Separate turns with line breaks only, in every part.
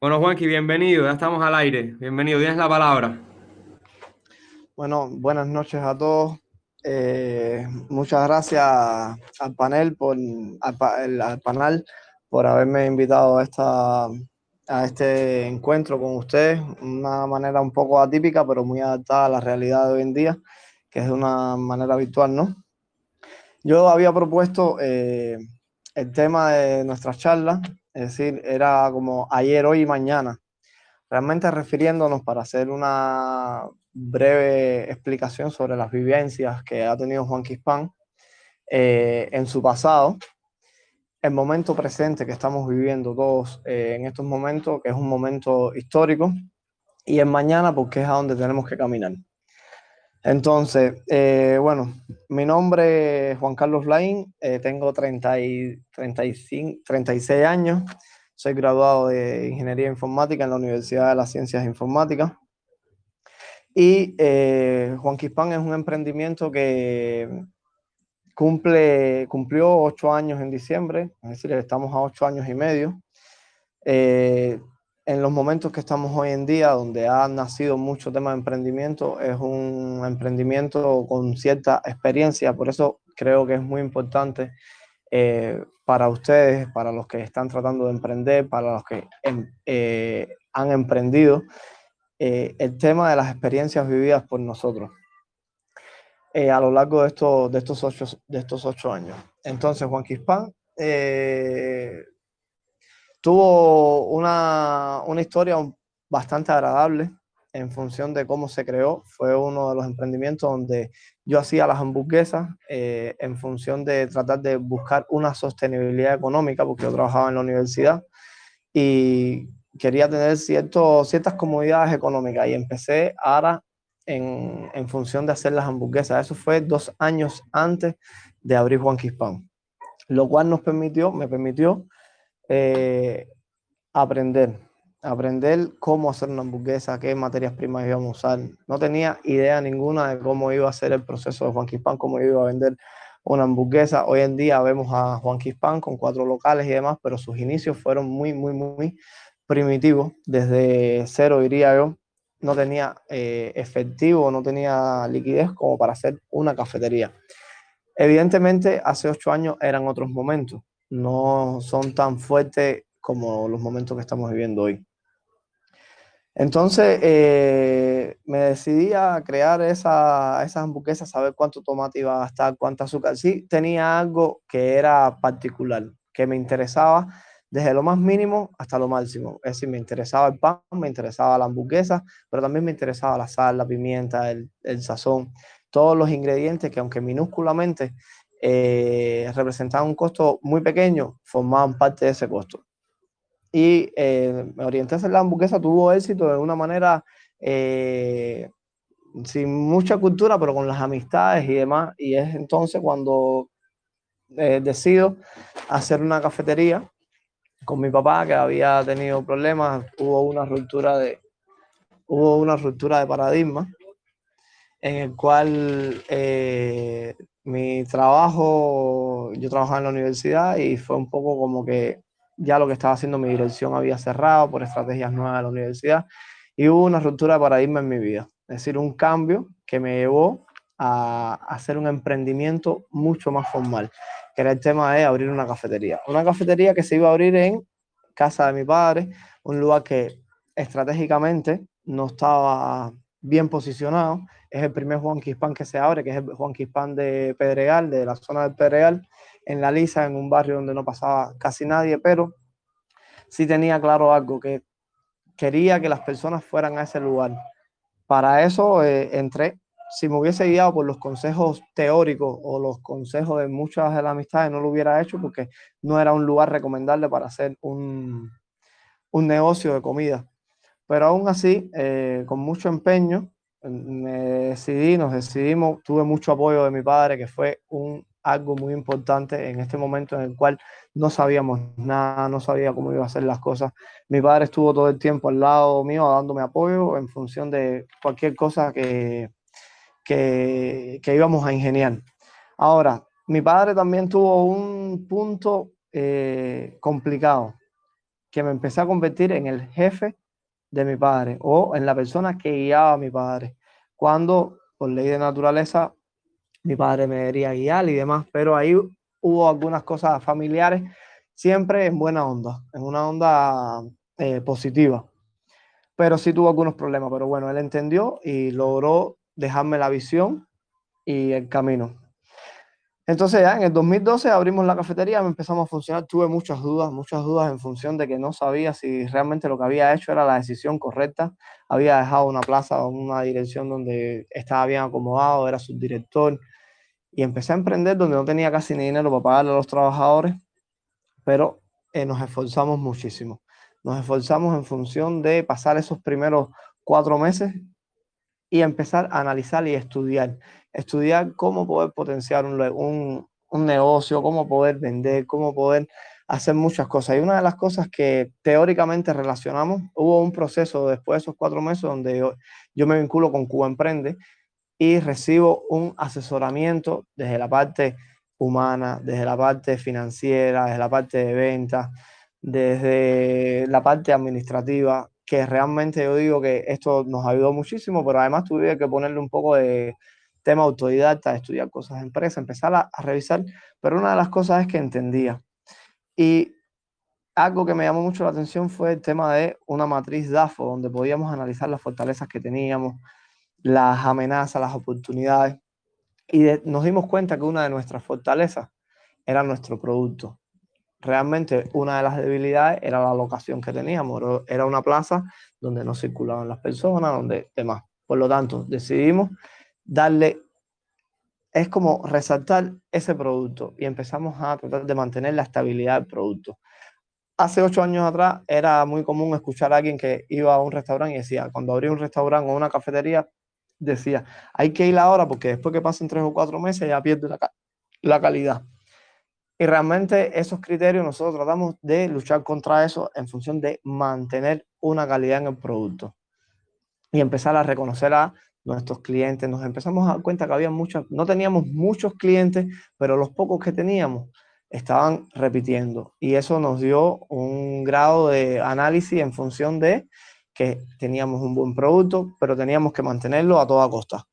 Bueno, Juanqui, bienvenido, ya estamos al aire. Bienvenido, tienes la palabra.
Bueno, buenas noches a todos. Eh, muchas gracias al panel por al, panel por haberme invitado a esta a este encuentro con ustedes, una manera un poco atípica, pero muy adaptada a la realidad de hoy en día, que es de una manera virtual, ¿no? Yo había propuesto eh, el tema de nuestras charlas, es decir, era como ayer, hoy y mañana, realmente refiriéndonos para hacer una breve explicación sobre las vivencias que ha tenido Juan Quispan eh, en su pasado, el momento presente que estamos viviendo todos eh, en estos momentos, que es un momento histórico, y en mañana porque es a donde tenemos que caminar. Entonces, eh, bueno, mi nombre es Juan Carlos Laín, eh, tengo 30 y 35, 36 años, soy graduado de Ingeniería Informática en la Universidad de las Ciencias Informáticas. Y Juan Quispan es un emprendimiento que cumple, cumplió ocho años en diciembre, es decir, estamos a ocho años y medio. Eh, en los momentos que estamos hoy en día, donde ha nacido mucho tema de emprendimiento, es un emprendimiento con cierta experiencia, por eso creo que es muy importante eh, para ustedes, para los que están tratando de emprender, para los que em, eh, han emprendido, el tema de las experiencias vividas por nosotros. Eh, a lo largo de estos, de, estos ocho, de estos ocho años. Entonces, Juan Quispán eh, tuvo una, una historia bastante agradable en función de cómo se creó. Fue uno de los emprendimientos donde yo hacía las hamburguesas eh, en función de tratar de buscar una sostenibilidad económica, porque yo trabajaba en la universidad y quería tener cierto, ciertas comodidades económicas y empecé ahora en, en, función de hacer las hamburguesas. Eso fue dos años antes de abrir Juan Quispán, lo cual nos permitió, me permitió eh, aprender, aprender cómo hacer una hamburguesa, qué materias primas íbamos a usar. No tenía idea ninguna de cómo iba a ser el proceso de Juan Quispán, cómo iba a vender una hamburguesa. Hoy en día vemos a Juan Quispán con cuatro locales y demás, pero sus inicios fueron muy, muy, muy primitivos. Desde cero, diría yo, no tenía eh, efectivo, no tenía liquidez como para hacer una cafetería. Evidentemente, hace ocho años eran otros momentos, no son tan fuertes como los momentos que estamos viviendo hoy. Entonces, eh, me decidí a crear esa, esas hamburguesas, saber cuánto tomate iba a gastar, cuánta azúcar. Sí, tenía algo que era particular, que me interesaba desde lo más mínimo hasta lo máximo. Es decir, me interesaba el pan, me interesaba la hamburguesa, pero también me interesaba la sal, la pimienta, el, sazón, todos los ingredientes que aunque minúsculamente eh, representaban un costo muy pequeño, formaban parte de ese costo. Y eh, hacer la hamburguesa, tuvo éxito de una manera eh, sin mucha cultura, pero con las amistades y demás. Y es entonces cuando decido hacer una cafetería con mi papá que había tenido problemas, hubo una ruptura de, hubo una ruptura de paradigma en el cual eh, mi trabajo, yo trabajaba en la universidad y fue un poco como que ya lo que estaba haciendo mi dirección había cerrado por estrategias nuevas de la universidad y hubo una ruptura de paradigma en mi vida, es decir, un cambio que me llevó a hacer un emprendimiento mucho más formal que era el tema de abrir una cafetería. Una cafetería que se iba a abrir en casa de mi padre, un lugar que estratégicamente no estaba bien posicionado. Es el primer Juan Quispan que se abre, que es el Juan Quispan de Pedregal, de la zona del Pedregal, en La Lisa, en un barrio donde no pasaba casi nadie, pero sí tenía claro algo, que quería que las personas fueran a ese lugar. Para eso eh, entré si me hubiese guiado por los consejos teóricos o los consejos de muchas de las amistades, no lo hubiera hecho porque no era un lugar recomendable para hacer un, un negocio de comida. Pero aún así, eh, con mucho empeño, me decidí, nos decidimos, tuve mucho apoyo de mi padre, que fue un, algo muy importante en este momento en el cual no sabíamos nada, no sabía cómo iba a hacer las cosas. Mi padre estuvo todo el tiempo al lado mío dándome apoyo en función de cualquier cosa que, que, íbamos a ingeniar. Ahora, mi padre también tuvo un punto eh, complicado, que me empecé a convertir en el jefe de mi padre o en la persona que guiaba a mi padre. Cuando, por ley de naturaleza, mi padre me debería guiar y demás, pero ahí hubo algunas cosas familiares, siempre en buena onda, en una onda eh, positiva. Pero sí tuvo algunos problemas, pero bueno, él entendió y logró dejarme la visión y el camino. Entonces ya en el 2012 abrimos la cafetería, empezamos a funcionar, tuve muchas dudas, muchas dudas en función de que no sabía si realmente lo que había hecho era la decisión correcta. Había dejado una plaza o una dirección donde estaba bien acomodado, era subdirector, y empecé a emprender donde no tenía casi ni dinero para pagarle a los trabajadores, pero eh, nos esforzamos muchísimo. Nos esforzamos en función de pasar esos primeros cuatro meses y empezar a analizar y estudiar estudiar cómo poder potenciar un, negocio, cómo poder vender, cómo poder hacer muchas cosas. Y una de las cosas que teóricamente relacionamos, hubo un proceso después de esos cuatro meses donde yo, yo me vinculo con Cuba Emprende y recibo un asesoramiento desde la parte humana, desde la parte financiera, desde la parte de ventas, desde la parte administrativa, que realmente yo digo que esto nos ayudó muchísimo, pero además tuve que ponerle un poco de, tema autodidacta, estudiar cosas de empresa, empezar a, revisar, pero una de las cosas es que entendía. Y algo que me llamó mucho la atención fue el tema de una matriz DAFO, donde podíamos analizar las fortalezas que teníamos, las amenazas, las oportunidades. Y nos dimos cuenta que una de nuestras fortalezas era nuestro producto. Realmente una de las debilidades era la locación que teníamos. Era una plaza donde no circulaban las personas, donde demás. Por lo tanto, decidimos darle, es como resaltar ese producto y empezamos a tratar de mantener la estabilidad del producto. Hace ocho años atrás era muy común escuchar a alguien que iba a un restaurante y decía, cuando abría un restaurante o una cafetería, decía, hay que ir ahora porque después que pasen tres o cuatro meses ya pierde la, la calidad. Y realmente esos criterios nosotros tratamos de luchar contra eso en función de mantener una calidad en el producto y empezar a reconocer a nuestros clientes, nos empezamos a dar cuenta que había muchos, no teníamos muchos clientes, pero los pocos que teníamos estaban repitiendo. Y eso nos dio un grado de análisis en función de que teníamos un buen producto, pero teníamos que mantenerlo a toda costa.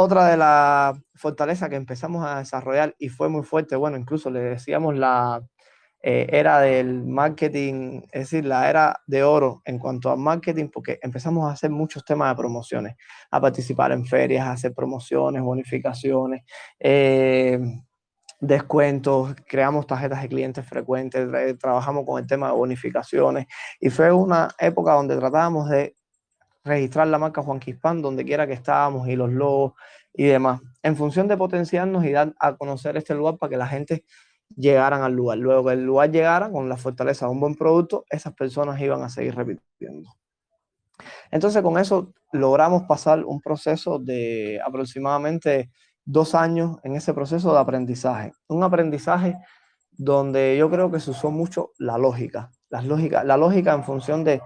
Otra de las fortalezas que empezamos a desarrollar y fue muy fuerte, bueno, incluso le decíamos la, eh, era del marketing, es decir, la era de oro en cuanto a marketing, porque empezamos a hacer muchos temas de promociones, a participar en ferias, a hacer promociones, bonificaciones, eh, descuentos, creamos tarjetas de clientes frecuentes, trabajamos con el tema de bonificaciones y fue una época donde tratábamos de registrar la marca Juan Quispan donde quiera que estábamos y los logos y demás, en función de potenciarnos y dar a conocer este lugar para que la gente llegaran al lugar. Luego que el lugar llegara con la fortaleza de un buen producto, esas personas iban a seguir repitiendo. Entonces con eso logramos pasar un proceso de aproximadamente dos años en ese proceso de aprendizaje. Un aprendizaje donde yo creo que se usó mucho la lógica, las lógica, la lógica en función de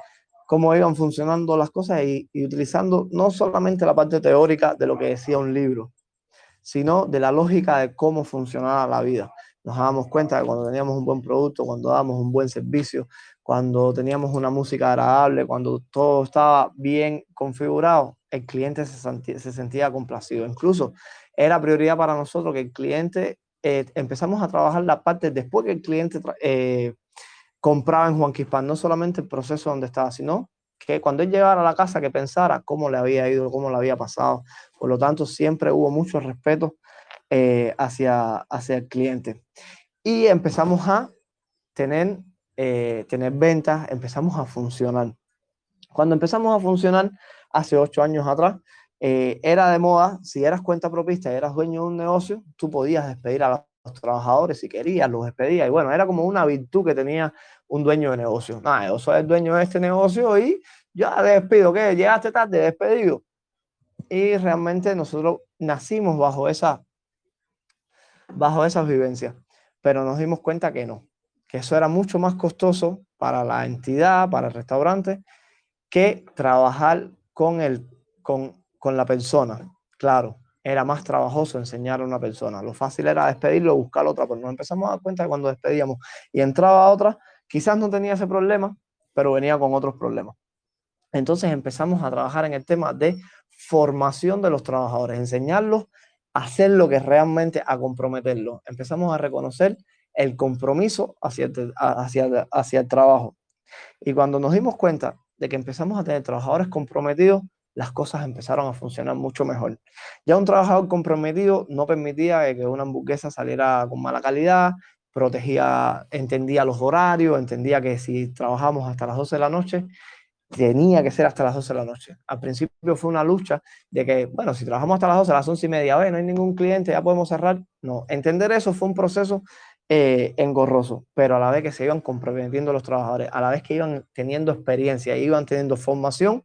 cómo iban funcionando las cosas y, utilizando no solamente la parte teórica de lo que decía un libro, sino de la lógica de cómo funcionaba la vida nos dábamos cuenta que cuando teníamos un buen producto, cuando dábamos un buen servicio, cuando teníamos una música agradable, cuando todo estaba bien configurado, el cliente se sentía, se sentía complacido. Incluso era prioridad para nosotros que el cliente, eh, empezamos a trabajar la parte después que el cliente eh, compraba en Juan Quispan, no solamente el proceso donde estaba, sino que cuando él llegara a la casa que pensara cómo le había ido, cómo le había pasado. Por lo tanto, siempre hubo mucho respeto eh, hacia, hacia el cliente. Y empezamos a tener, eh, tener ventas, empezamos a funcionar. Cuando empezamos a funcionar, hace ocho años atrás, eh, era de moda, si eras cuenta propista y eras dueño de un negocio, tú podías despedir a los trabajadores si querías, los despedías. Y bueno, era como una virtud que tenía un dueño de negocio. Nada, yo soy el dueño de este negocio y ya despido, ¿qué? Llegaste tarde, despedido. Y realmente nosotros nacimos bajo esa bajo esas vivencias. Pero nos dimos cuenta que no, que eso era mucho más costoso para la entidad, para el restaurante, que trabajar con, el, con, con la persona. Claro, era más trabajoso enseñar a una persona. Lo fácil era despedirlo, buscar otra, pero nos empezamos a dar cuenta que cuando despedíamos y entraba otra, quizás no tenía ese problema, pero venía con otros problemas. Entonces empezamos a trabajar en el tema de formación de los trabajadores, enseñarlos a hacer lo que realmente a comprometerlos. Empezamos a reconocer el compromiso hacia hacia, hacia el trabajo. Y cuando nos dimos cuenta de que empezamos a tener trabajadores comprometidos, las cosas empezaron a funcionar mucho mejor. Ya un trabajador comprometido no permitía que una hamburguesa saliera con mala calidad, protegía, entendía los horarios, entendía que si trabajamos hasta las 12 de la noche, tenía que ser hasta las 12 de la noche. Al principio fue una lucha de que, bueno, si trabajamos hasta las 12, a las 11 y media, no hay ningún cliente, ya podemos cerrar. No, entender eso fue un proceso eh, engorroso, pero a la vez que se iban comprometiendo los trabajadores, a la vez que iban teniendo experiencia, iban teniendo formación,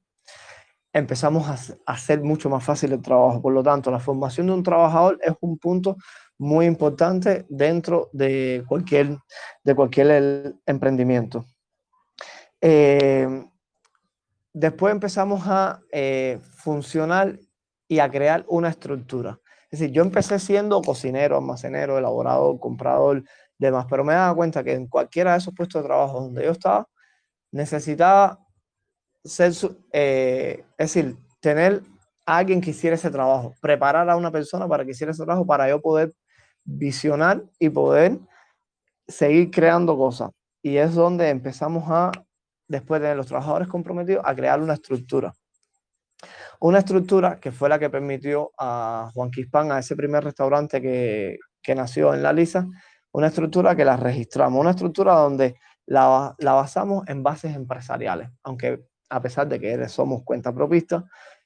empezamos a, hacer mucho más fácil el trabajo. Por lo tanto, la formación de un trabajador es un punto muy importante dentro de cualquier, de cualquier emprendimiento. Eh, después empezamos a eh, funcionar y a crear una estructura. Es decir, yo empecé siendo cocinero, almacenero, elaborador, comprador, demás, pero me daba cuenta que en cualquiera de esos puestos de trabajo donde yo estaba, necesitaba ser, eh, es decir, tener a alguien que hiciera ese trabajo, preparar a una persona para que hiciera ese trabajo para yo poder visionar y poder seguir creando cosas. Y es donde empezamos a, después de los trabajadores comprometidos, a crear una estructura. Una estructura que fue la que permitió a Juan Quispán, a ese primer restaurante que, que nació en La Lisa, una estructura que la registramos, una estructura donde la, la basamos en bases empresariales, aunque a pesar de que somos cuenta propista,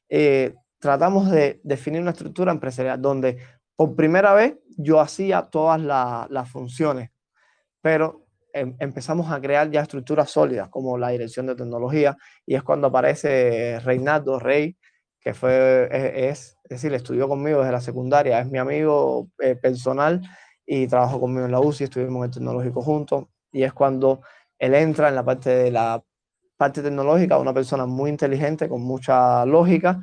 eh, tratamos de definir una estructura empresarial donde por primera vez yo hacía todas las funciones, pero em, empezamos a crear ya estructuras sólidas como la dirección de tecnología y es cuando aparece Reinaldo Rey, que fue, es, es decir, estudió conmigo desde la secundaria, es mi amigo eh, personal y trabajó conmigo en la UCI, estuvimos en el tecnológico juntos y es cuando él entra en la parte de la parte tecnológica, una persona muy inteligente, con mucha lógica,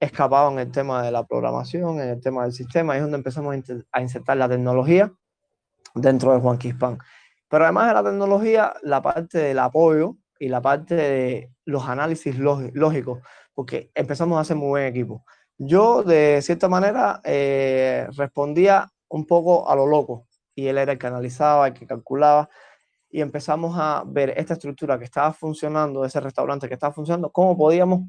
escapaba en el tema de la programación, en el tema del sistema, y es donde empezamos a insertar la tecnología dentro de Juan Quispan. Pero además de la tecnología, la parte del apoyo y la parte de los análisis lógicos, porque empezamos a hacer muy buen equipo. Yo, de cierta manera, eh, respondía un poco a lo loco, y él era el que analizaba, el que calculaba, y empezamos a ver esta estructura que estaba funcionando, ese restaurante que estaba funcionando, cómo podíamos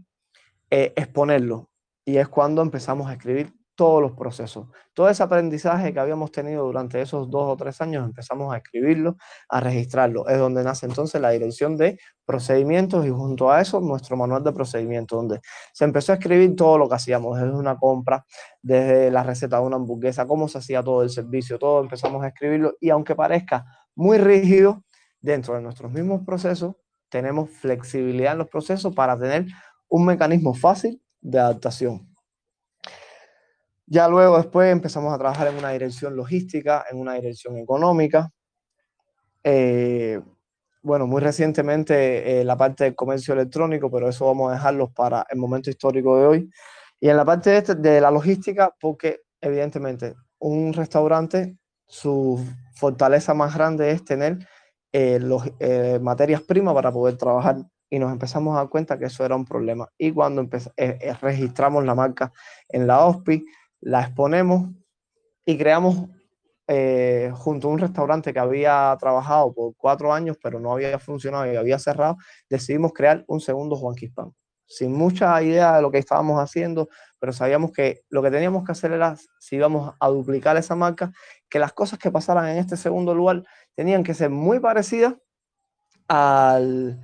eh, exponerlo. Y es cuando empezamos a escribir todos los procesos. Todo ese aprendizaje que habíamos tenido durante esos dos o tres años, empezamos a escribirlo, a registrarlo. Es donde nace entonces la dirección de procedimientos y junto a eso nuestro manual de procedimientos, donde se empezó a escribir todo lo que hacíamos, desde una compra, desde la receta de una hamburguesa, cómo se hacía todo el servicio, todo empezamos a escribirlo y aunque parezca muy rígido, dentro de nuestros mismos procesos, tenemos flexibilidad en los procesos para tener un mecanismo fácil de adaptación. Ya luego después empezamos a trabajar en una dirección logística, en una dirección económica. Eh, bueno, muy recientemente eh, la parte del comercio electrónico, pero eso vamos a dejarlo para el momento histórico de hoy. Y en la parte de, este, de la logística, porque evidentemente un restaurante, su fortaleza más grande es tener eh, los, eh, materias primas para poder trabajar y nos empezamos a dar cuenta que eso era un problema. Y cuando eh, registramos la marca en la OSPI, la exponemos y creamos junto a un restaurante que había trabajado por cuatro años, pero no había funcionado y había cerrado, decidimos crear un segundo Juan Quispán. Sin mucha idea de lo que estábamos haciendo, pero sabíamos que lo que teníamos que hacer era, si íbamos a duplicar esa marca, que las cosas que pasaran en este segundo lugar tenían que ser muy parecidas al,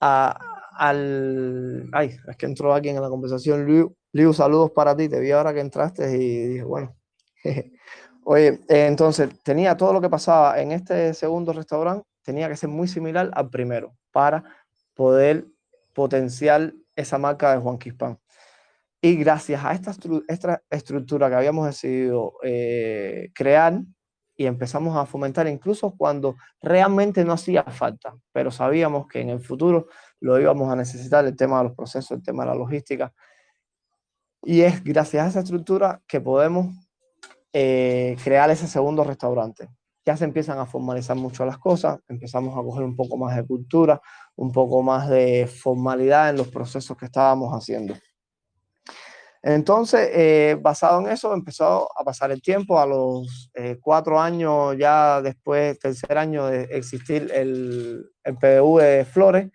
al, ay, es que entró aquí en la conversación, Liu, Liu, saludos para ti, te vi ahora que entraste y dije, bueno, oye, entonces tenía todo lo que pasaba en este segundo restaurante, tenía que ser muy similar al primero para poder potenciar esa marca de Juan Quispan. Y gracias a esta, esta estructura que habíamos decidido eh, crear, y empezamos a fomentar incluso cuando realmente no hacía falta, pero sabíamos que en el futuro lo íbamos a necesitar, el tema de los procesos, el tema de la logística. Y es gracias a esa estructura que podemos eh, crear ese segundo restaurante. ya se empiezan a formalizar mucho las cosas, empezamos a coger un poco más de cultura, un poco más de formalidad en los procesos que estábamos haciendo. Entonces, eh, basado en eso, empezó a pasar el tiempo. A los eh, cuatro años, ya después, tercer año de existir el, el PDU de Flores,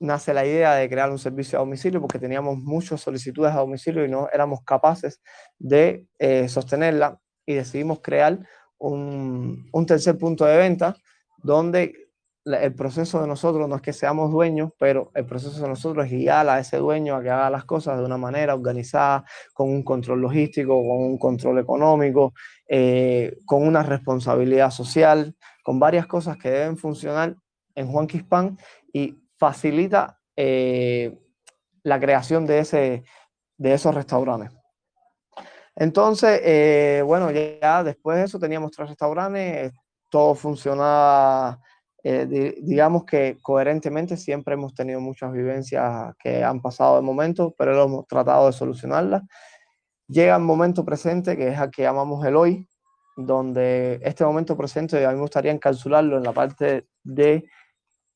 nace la idea de crear un servicio a domicilio porque teníamos muchas solicitudes a domicilio y no éramos capaces de eh, sostenerla y decidimos crear un, un, tercer punto de venta donde el proceso de nosotros no es que seamos dueños, pero el proceso de nosotros es guiar a ese dueño a que haga las cosas de una manera organizada, con un control logístico, con un control económico, eh, con una responsabilidad social, con varias cosas que deben funcionar en Juan Quispan y facilita eh, la creación de, ese, de esos restaurantes. Entonces, eh, bueno, ya después de eso teníamos tres restaurantes, todo funcionaba, eh, digamos que coherentemente, siempre hemos tenido muchas vivencias que han pasado de momento, pero hemos tratado de solucionarlas. Llega el momento presente, que es el que llamamos el hoy, donde este momento presente a mí me gustaría encapsularlo en la parte de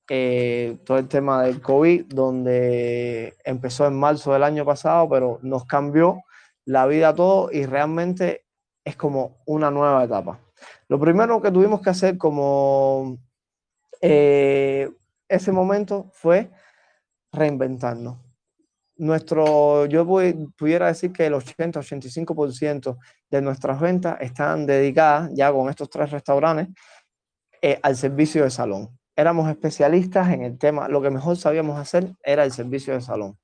eh, todo el tema del COVID, donde empezó en marzo del año pasado, pero nos cambió la vida a todo y realmente es como una nueva etapa. Lo primero que tuvimos que hacer como eh, ese momento fue reinventarnos. Nuestro, yo pudiera decir que el 80-85% de nuestras ventas están dedicadas ya con estos tres restaurantes eh, al servicio de salón éramos especialistas en el tema, lo que mejor sabíamos hacer era el servicio de salón.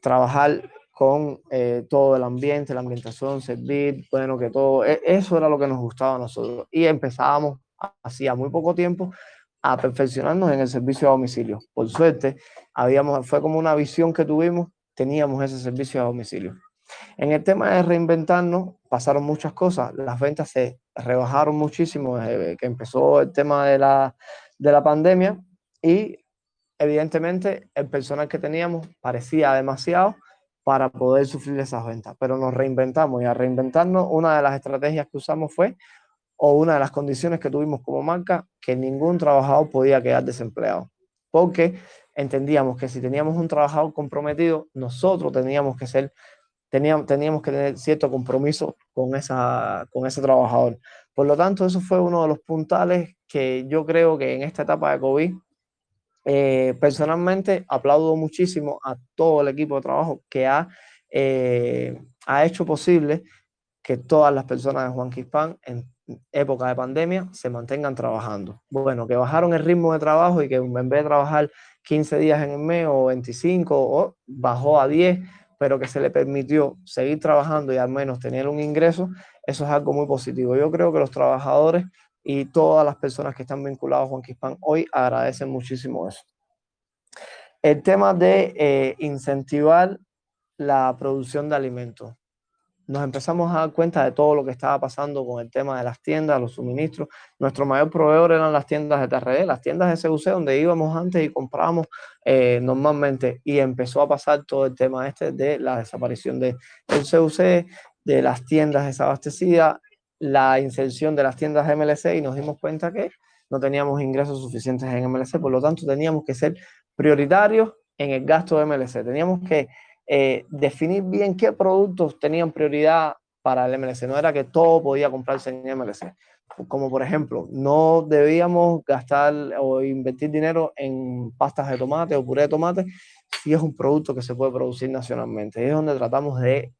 Trabajar con eh, todo el ambiente, la ambientación, servir, bueno, que todo, e, eso era lo que nos gustaba a nosotros. Y empezábamos, hacía muy poco tiempo, a perfeccionarnos en el servicio a domicilio. Por suerte, habíamos, fue como una visión que tuvimos, teníamos ese servicio a domicilio. En el tema de reinventarnos, pasaron muchas cosas. Las ventas se rebajaron muchísimo desde que empezó el tema de la, de la pandemia y evidentemente el personal que teníamos parecía demasiado para poder sufrir esas ventas, pero nos reinventamos y a reinventarnos una de las estrategias que usamos fue, o una de las condiciones que tuvimos como marca, que ningún trabajador podía quedar desempleado, porque entendíamos que si teníamos un trabajador comprometido, nosotros teníamos que ser, teníamos, teníamos que tener cierto compromiso con, esa, con ese trabajador. Por lo tanto, eso fue uno de los puntales que yo creo que en esta etapa de COVID, eh, personalmente aplaudo muchísimo a todo el equipo de trabajo que ha, eh, ha hecho posible que todas las personas de Juan Quispan en época de pandemia se mantengan trabajando. Bueno, que bajaron el ritmo de trabajo y que en vez de trabajar 15 días en el mes o 25 o bajó a 10, pero que se le permitió seguir trabajando y al menos tener un ingreso, eso es algo muy positivo. Yo creo que los trabajadores y todas las personas que están vinculadas a Juan Quispan hoy agradecen muchísimo eso. El tema de eh, incentivar la producción de alimentos. Nos empezamos a dar cuenta de todo lo que estaba pasando con el tema de las tiendas, los suministros. Nuestro mayor proveedor eran las tiendas de TRD, las tiendas de CUC, donde íbamos antes y comprábamos eh, normalmente. Y empezó a pasar todo el tema este de la desaparición de, del CUC, de las tiendas desabastecidas, la inserción de las tiendas MLC y nos dimos cuenta que no teníamos ingresos suficientes en MLC, por lo tanto teníamos que ser prioritarios en el gasto de MLC. Teníamos que eh, definir bien qué productos tenían prioridad para el MLC. No era que todo podía comprarse en MLC. Como por ejemplo, no debíamos gastar o invertir dinero en pastas de tomate o puré de tomate si es un producto que se puede producir nacionalmente. Es donde tratamos de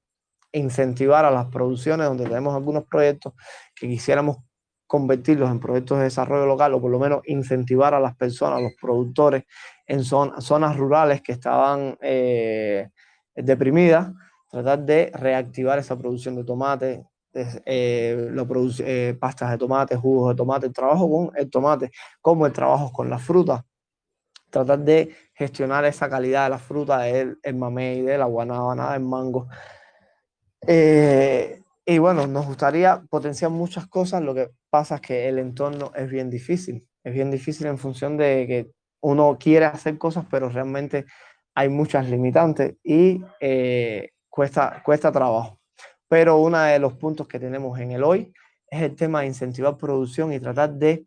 incentivar a las producciones donde tenemos algunos proyectos que quisiéramos convertirlos en proyectos de desarrollo local o por lo menos incentivar a las personas, a los productores en zonas rurales que estaban eh, deprimidas, tratar de reactivar esa producción de tomate, eh, eh, pastas de tomate, jugos de tomate, el trabajo con el tomate, como el trabajo con las frutas, tratar de gestionar esa calidad de la fruta, del el mamey, de la guanábana, del mango, eh, y bueno, nos gustaría potenciar muchas cosas, lo que pasa es que el entorno es bien difícil, es bien difícil en función de que uno quiere hacer cosas, pero realmente hay muchas limitantes y eh, cuesta, cuesta trabajo. Pero uno de los puntos que tenemos en el hoy es el tema de incentivar producción y tratar de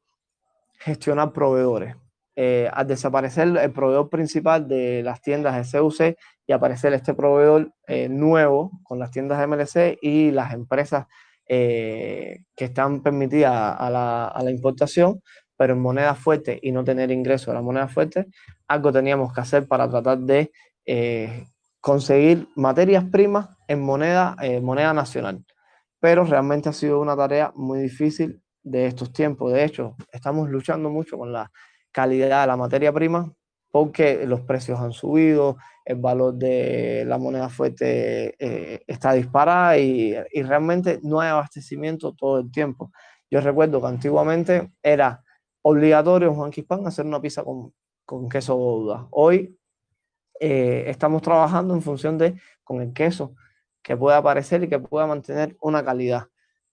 gestionar proveedores. Eh, al desaparecer el proveedor principal de las tiendas de CUC y aparecer este proveedor eh, nuevo con las tiendas de MLC y las empresas que están permitidas a la, a la, importación, pero en moneda fuerte y no tener ingreso a la moneda fuerte, algo teníamos que hacer para tratar de conseguir materias primas en moneda, moneda nacional. Pero realmente ha sido una tarea muy difícil de estos tiempos. De hecho, estamos luchando mucho con la calidad de la materia prima porque los precios han subido, el valor de la moneda fuerte eh, está disparada y, y, realmente no hay abastecimiento todo el tiempo. Yo recuerdo que antiguamente era obligatorio en Juan Quispan hacer una pizza con, con queso Gouda. Hoy eh, estamos trabajando en función de con el queso que pueda aparecer y que pueda mantener una calidad,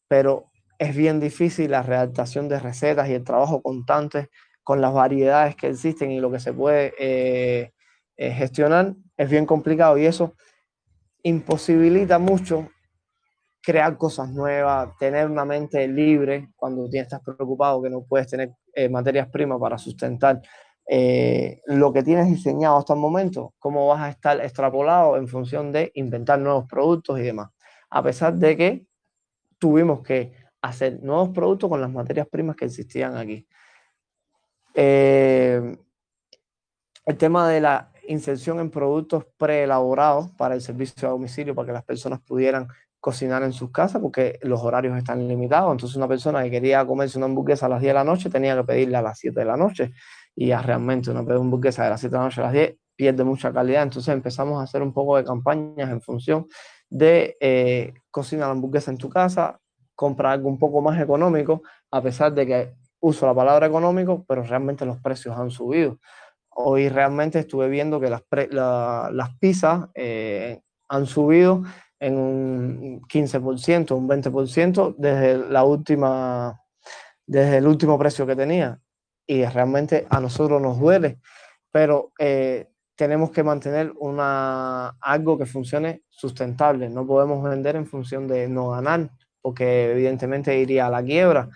pero es bien difícil la redactación de recetas y el trabajo constante con las variedades que existen y lo que se puede eh, eh, gestionar, es bien complicado. Y eso imposibilita mucho crear cosas nuevas, tener una mente libre cuando estás preocupado que no puedes tener eh, materias primas para sustentar lo que tienes diseñado hasta el momento, cómo vas a estar extrapolado en función de inventar nuevos productos y demás. A pesar de que tuvimos que hacer nuevos productos con las materias primas que existían aquí. Eh, el tema de la inserción en productos preelaborados para el servicio a domicilio, para que las personas pudieran cocinar en sus casas, porque los horarios están limitados. Entonces, una persona que quería comerse una hamburguesa a las 10 de la noche tenía que pedirla a las 7 de la noche. Y ya realmente una hamburguesa de las 7 de la noche a las 10 pierde mucha calidad. Entonces, empezamos a hacer un poco de campañas en función de eh, cocinar la hamburguesa en tu casa, comprar algo un poco más económico, a pesar de que uso la palabra económico, pero realmente los precios han subido. Hoy realmente estuve viendo que las, las pizzas eh, han subido en un 15%, un 20% desde la última, desde el último precio que tenía. Y realmente a nosotros nos duele, pero eh, tenemos que mantener una, algo que funcione sustentable. No podemos vender en función de no ganar, porque evidentemente iría a la quiebra.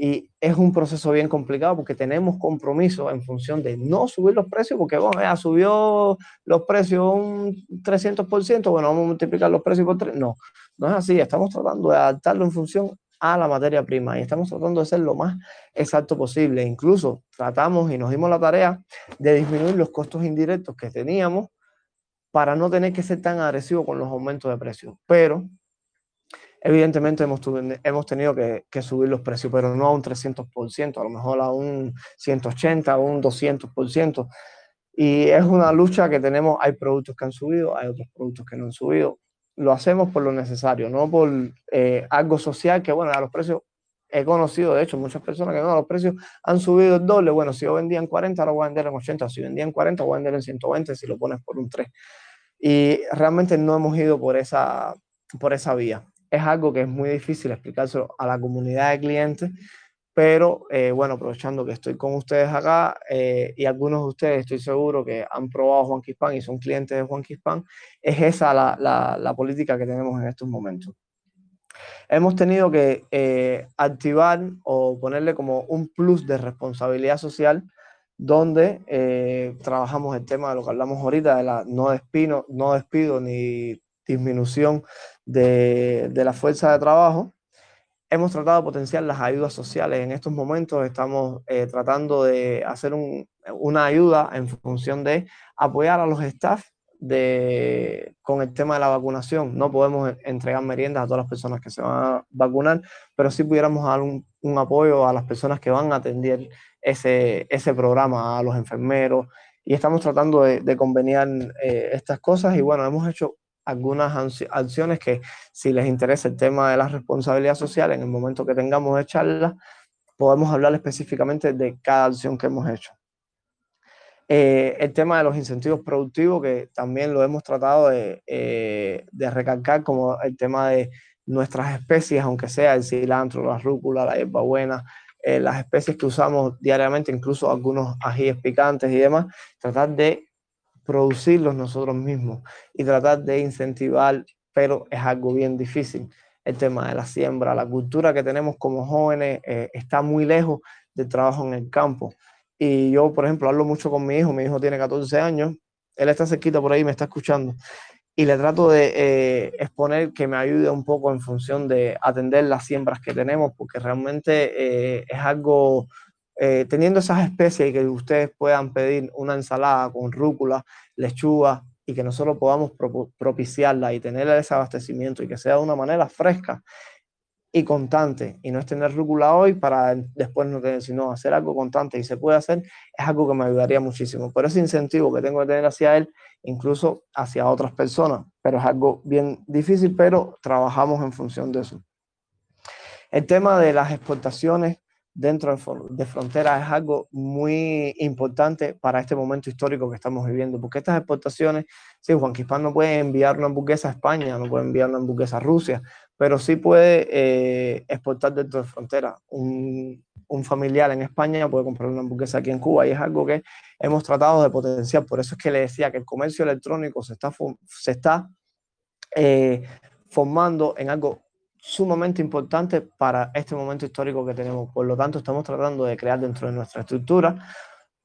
Y es un proceso bien complicado porque tenemos compromiso en función de no subir los precios, porque bueno, ya subió los precios un 300%, bueno, vamos a multiplicar los precios por tres. No, no es así, estamos tratando de adaptarlo en función a la materia prima y estamos tratando de ser lo más exacto posible. Incluso tratamos y nos dimos la tarea de disminuir los costos indirectos que teníamos para no tener que ser tan agresivo con los aumentos de precios. Pero Evidentemente hemos, hemos tenido que, subir los precios, pero no a un 300%, a lo mejor a un 180, a un 200%. Y es una lucha que tenemos, hay productos que han subido, hay otros productos que no han subido. Lo hacemos por lo necesario, no por eh, algo social que, bueno, a los precios, he conocido, de hecho, muchas personas que no, los precios han subido el doble. Bueno, si yo vendía en 40, ahora voy a vender en 80. Si vendía en 40, voy a vender en 120 si lo pones por un 3. Y realmente no hemos ido por esa, por esa vía es algo que es muy difícil explicárselo a la comunidad de clientes, pero eh, bueno, aprovechando que estoy con ustedes acá eh, y algunos de ustedes estoy seguro que han probado Juan Quispan y son clientes de Juan Quispan, es esa la, política que tenemos en estos momentos. Hemos tenido que eh, activar o ponerle como un plus de responsabilidad social donde trabajamos el tema de lo que hablamos ahorita, de no despido, no despido ni disminución de, la fuerza de trabajo. Hemos tratado de potenciar las ayudas sociales. En estos momentos estamos eh, tratando de hacer una ayuda en función de apoyar a los staff con el tema de la vacunación. No podemos entregar meriendas a todas las personas que se van a vacunar, pero sí pudiéramos dar un, apoyo a las personas que van a atender ese, ese programa, a los enfermeros, y estamos tratando de, de conveniar eh, estas cosas y bueno, hemos hecho algunas acciones que si les interesa el tema de la responsabilidad social, en el momento que tengamos de charla, podemos hablar específicamente de cada acción que hemos hecho. Eh, el tema de los incentivos productivos, que también lo hemos tratado de, eh, de, recalcar, como el tema de nuestras especies, aunque sea el cilantro, la rúcula, la hierbabuena, eh, las especies que usamos diariamente, incluso algunos ajíes picantes y demás, tratar de producirlos nosotros mismos y tratar de incentivar, pero es algo bien difícil. el tema de la siembra, la cultura que tenemos como jóvenes eh, está muy lejos del trabajo en el campo. Y yo, por ejemplo, hablo mucho con mi hijo, mi hijo tiene 14 años, él está cerquita por ahí, me está escuchando, y le trato de eh, exponer que me ayude un poco en función de atender las siembras que tenemos, porque realmente es algo eh, teniendo esas especies y que ustedes puedan pedir una ensalada con rúcula, lechuga y que nosotros podamos propiciarla y tener ese abastecimiento y que sea de una manera fresca y constante y no es tener rúcula hoy para después no tener, sino hacer algo constante y se puede hacer, es algo que me ayudaría muchísimo. Por ese incentivo que tengo que tener hacia él, incluso hacia otras personas, pero es algo bien difícil, pero trabajamos en función de eso. El tema de las exportaciones, dentro de fronteras es algo muy importante para este momento histórico que estamos viviendo, porque estas exportaciones, sí, Juan Quispán no puede enviar una hamburguesa a España, no puede enviar una hamburguesa a Rusia, pero sí puede eh, exportar dentro de fronteras. Un, un, familiar en España puede comprar una hamburguesa aquí en Cuba y es algo que hemos tratado de potenciar. Por eso es que le decía que el comercio electrónico se está, se está eh, formando en algo sumamente importante para este momento histórico que tenemos. Por lo tanto, estamos tratando de crear dentro de nuestra estructura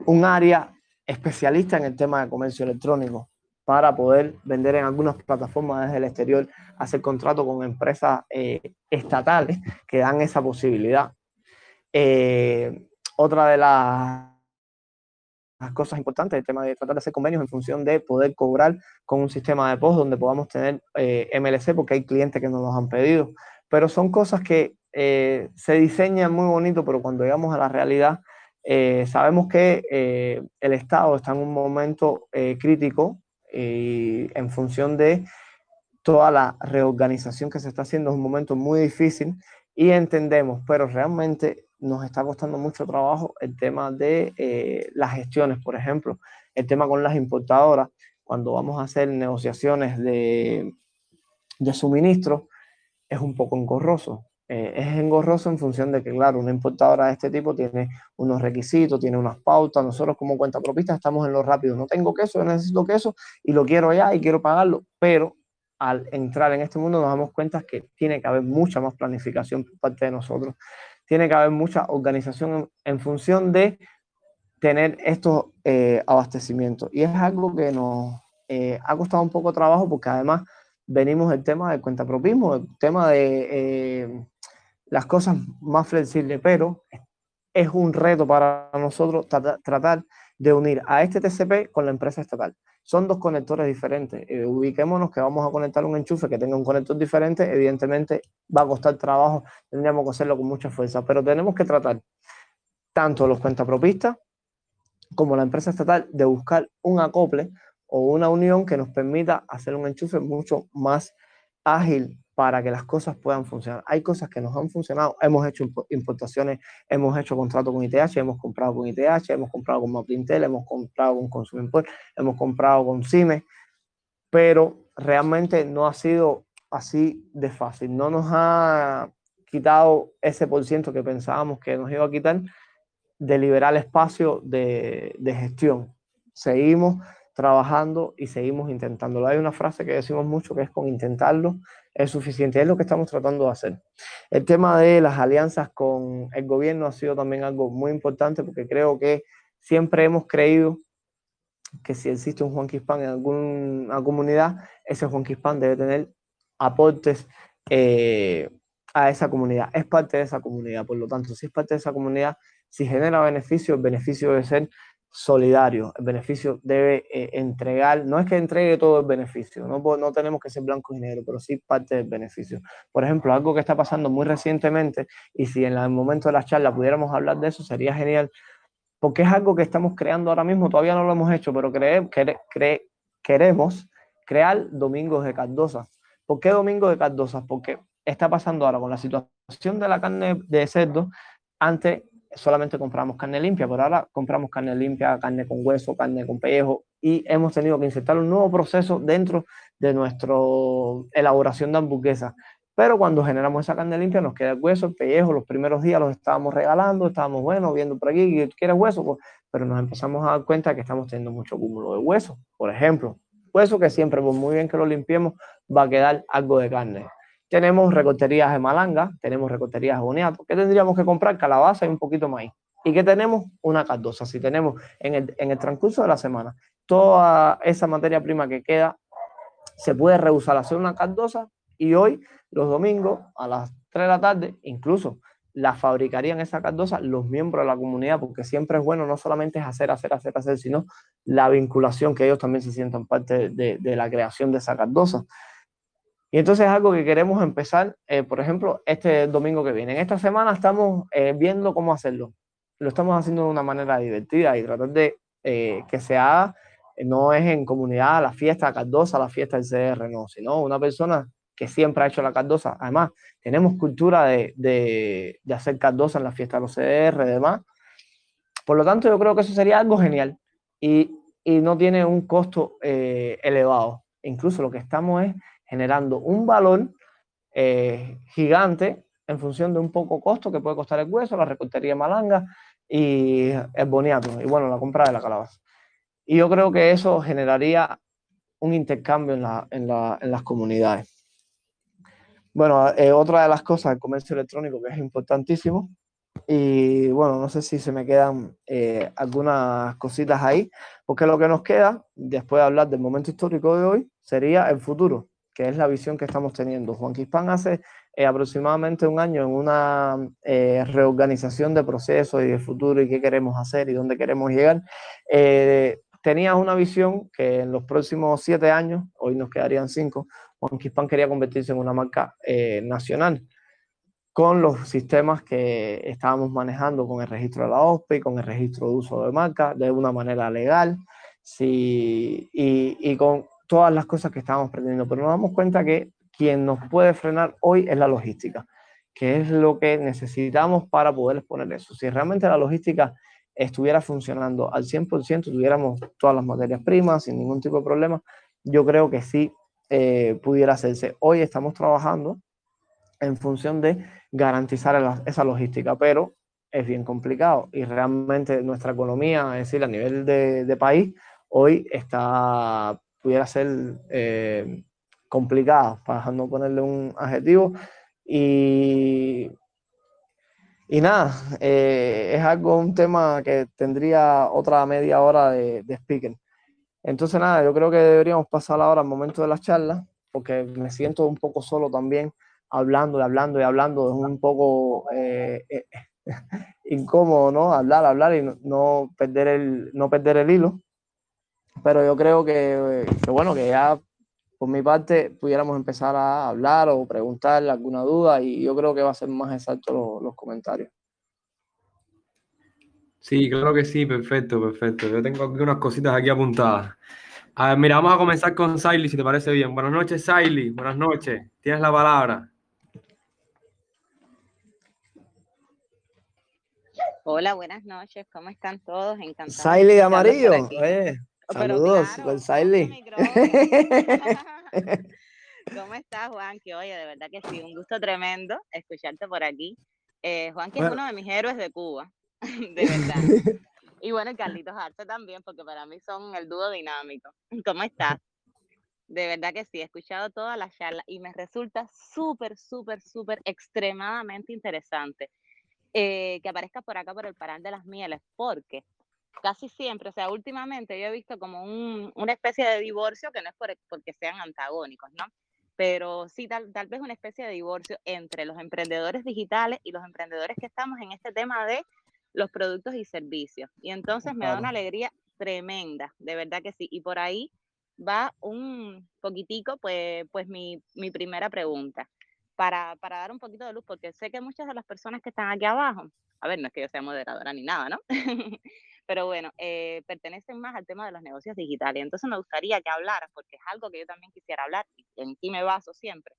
un área especialista en el tema de comercio electrónico para poder vender en algunas plataformas desde el exterior, hacer contrato con empresas eh, estatales que dan esa posibilidad. Eh, otra de las las cosas importantes, el tema de tratar de hacer convenios en función de poder cobrar con un sistema de post donde podamos tener eh, MLC, porque hay clientes que nos los han pedido, pero son cosas que eh, se diseñan muy bonito, pero cuando llegamos a la realidad, eh, sabemos que el Estado está en un momento crítico y en función de toda la reorganización que se está haciendo, es un momento muy difícil y entendemos, pero realmente nos está costando mucho trabajo el tema de eh, las gestiones, por ejemplo, el tema con las importadoras, cuando vamos a hacer negociaciones de, de suministro, es un poco engorroso. Eh, es engorroso en función de que, claro, una importadora de este tipo tiene unos requisitos, tiene unas pautas. Nosotros como cuenta propista estamos en lo rápido. No tengo queso, necesito queso y lo quiero ya y quiero pagarlo. Pero al entrar en este mundo nos damos cuenta que tiene que haber mucha más planificación por parte de nosotros tiene que haber mucha organización en, función de tener estos eh, abastecimientos. Y es algo que nos eh, ha costado un poco de trabajo porque además venimos del tema del cuentapropismo, el tema de eh, las cosas más flexibles, pero es un reto para nosotros tratar de unir a este TCP con la empresa estatal. Son dos conectores diferentes. Eh, ubiquémonos que vamos a conectar un enchufe que tenga un conector diferente. Evidentemente va a costar trabajo, tendríamos que hacerlo con mucha fuerza, pero tenemos que tratar tanto los cuentapropistas como la empresa estatal de buscar un acople o una unión que nos permita hacer un enchufe mucho más ágil para que las cosas puedan funcionar. Hay cosas que nos han funcionado, hemos hecho importaciones, hemos hecho contratos con ITH, hemos comprado con ITH, hemos comprado con Maplintel, hemos comprado con Consumimport, hemos comprado con CIME, pero realmente no ha sido así de fácil. No nos ha quitado ese por ciento que pensábamos que nos iba a quitar de liberar espacio de, de gestión. Seguimos trabajando y seguimos intentándolo. Hay una frase que decimos mucho que es con intentarlo es suficiente. Es lo que estamos tratando de hacer. El tema de las alianzas con el gobierno ha sido también algo muy importante porque creo que siempre hemos creído que si existe un Juan Quispan en alguna comunidad, ese Juan Quispan debe tener aportes eh, a esa comunidad. Es parte de esa comunidad, por lo tanto, si es parte de esa comunidad, si genera beneficio, el beneficio debe ser solidario. El beneficio debe eh, entregar, no es que entregue todo el beneficio, no, no tenemos que ser blanco y negro, pero sí parte del beneficio. Por ejemplo, algo que está pasando muy recientemente, y si en el momento de la charla pudiéramos hablar de eso, sería genial, porque es algo que estamos creando ahora mismo, todavía no lo hemos hecho, pero queremos crear domingos de Cardosa. ¿Por qué domingos de Cardosa? Porque está pasando ahora con la situación de la carne de cerdo, antes solamente compramos carne limpia, pero ahora compramos carne limpia, carne con hueso, carne con pellejo y hemos tenido que insertar un nuevo proceso dentro de nuestra elaboración de hamburguesas. Pero cuando generamos esa carne limpia nos queda hueso, el pellejo, los primeros días los estábamos regalando, estábamos, bueno, viendo por aquí, ¿quieres hueso? Pues, pero nos empezamos a dar cuenta que estamos teniendo mucho cúmulo de hueso. Por ejemplo, hueso que siempre, por muy bien que lo limpiemos, va a quedar algo de carne. Tenemos recorterías de malanga, tenemos recorterías de boniato. ¿Qué tendríamos que comprar? Calabaza y un poquito maíz. ¿Y qué tenemos? Una cardosa. Si tenemos en el, en el transcurso de la semana toda esa materia prima que queda, se puede reusar, hacer una cardosa y hoy, los domingos, a las 3 de la tarde, incluso la fabricarían esa cardosa los miembros de la comunidad, porque siempre es bueno no solamente es hacer, hacer, hacer, hacer, sino la vinculación que ellos también se sientan parte de, de la creación de esa cardosa. Y entonces es algo que queremos empezar, eh, por ejemplo, este domingo que viene. En esta semana estamos eh, viendo cómo hacerlo. Lo estamos haciendo de una manera divertida y tratar de eh, que se haga, no es en comunidad, la fiesta cardosa, la fiesta del CR, no, sino una persona que siempre ha hecho la cardosa. Además, tenemos cultura de, de, de hacer cardosa en la fiesta de los CR y demás. Por lo tanto, yo creo que eso sería algo genial y, y no tiene un costo elevado. Incluso lo que estamos es generando un valor eh, gigante en función de un poco costo que puede costar el hueso, la recortería malanga y el boniato, y bueno, la compra de la calabaza. Y yo creo que eso generaría un intercambio en, la, en, la, en las comunidades. Bueno, eh, otra de las cosas del comercio electrónico que es importantísimo, y bueno, no sé si se me quedan eh, algunas cositas ahí, porque lo que nos queda, después de hablar del momento histórico de hoy, sería el futuro, que es la visión que estamos teniendo. Juan Quispan hace eh, aproximadamente un año en una eh, reorganización de procesos y de futuro y qué queremos hacer y dónde queremos llegar. Eh, una visión que en los próximos siete años, hoy nos quedarían cinco, Juan Quispan quería convertirse en una marca eh, nacional con los sistemas que estábamos manejando con el registro de la OSPE con el registro de uso de marca de una manera legal sí, y, y con todas las cosas que estábamos pretendiendo. Pero nos damos cuenta que quien nos puede frenar hoy es la logística, que es lo que necesitamos para poder exponer eso. Si realmente la logística estuviera funcionando al 100%, tuviéramos todas las materias primas sin ningún tipo de problema, yo creo que sí eh, pudiera hacerse. Hoy estamos trabajando en función de garantizar esa logística, pero es bien complicado y realmente nuestra economía, es decir, a nivel de, de país, hoy está, pudiera ser eh, complicada, para no ponerle un adjetivo, y y nada, eh, es algo, un tema que tendría otra media hora de, de, speaker. Entonces nada, yo creo que deberíamos pasar ahora al momento de las charlas, porque me siento un poco solo también, hablando y hablando y hablando, es un poco eh, eh, incómodo, ¿no? Hablar, hablar y no, perder el, no perder el hilo. Pero yo creo que, que bueno, que ya por mi parte pudiéramos empezar a hablar o preguntarle alguna duda y yo creo que va a ser más exacto los, los comentarios.
Sí, claro que sí, perfecto, perfecto. Yo tengo algunas cositas aquí apuntadas. A ver, mira, vamos a comenzar con Siley, si te parece bien. Buenas noches, Siley. Buenas noches. Tienes la palabra.
Hola, buenas noches. ¿Cómo están todos? Encantados.
Siley de amarillo. Oye, Saludos,
claro,
Siley.
¿Cómo estás, Juan? Que oye, de verdad que sí, un gusto tremendo escucharte por aquí. Eh, Juan, que bueno. es uno de mis héroes de Cuba, de verdad. Y bueno, Carlitos Arce también, porque para mí son el dúo dinámico. ¿Cómo estás? De verdad que sí, he escuchado toda la charla y me resulta súper, súper, súper extremadamente interesante eh, que aparezca por acá por el Paral de las Mieles, porque casi siempre, o sea, últimamente yo he visto como un, una especie de divorcio que no es por, porque sean antagónicos, ¿no? Pero sí, tal, tal vez una especie de divorcio entre los emprendedores digitales y los emprendedores que estamos en este tema de los productos y servicios. Y entonces me da una alegría tremenda, de verdad que sí. Y por ahí va un poquitico, pues, pues mi, mi primera pregunta, para, para dar un poquito de luz, porque sé que muchas de las personas que están aquí abajo, a ver, no es que yo sea moderadora ni nada, ¿no? pero bueno, eh, pertenecen más al tema de los negocios digitales. Entonces me gustaría que hablaras, porque es algo que yo también quisiera hablar, y en ti me baso siempre,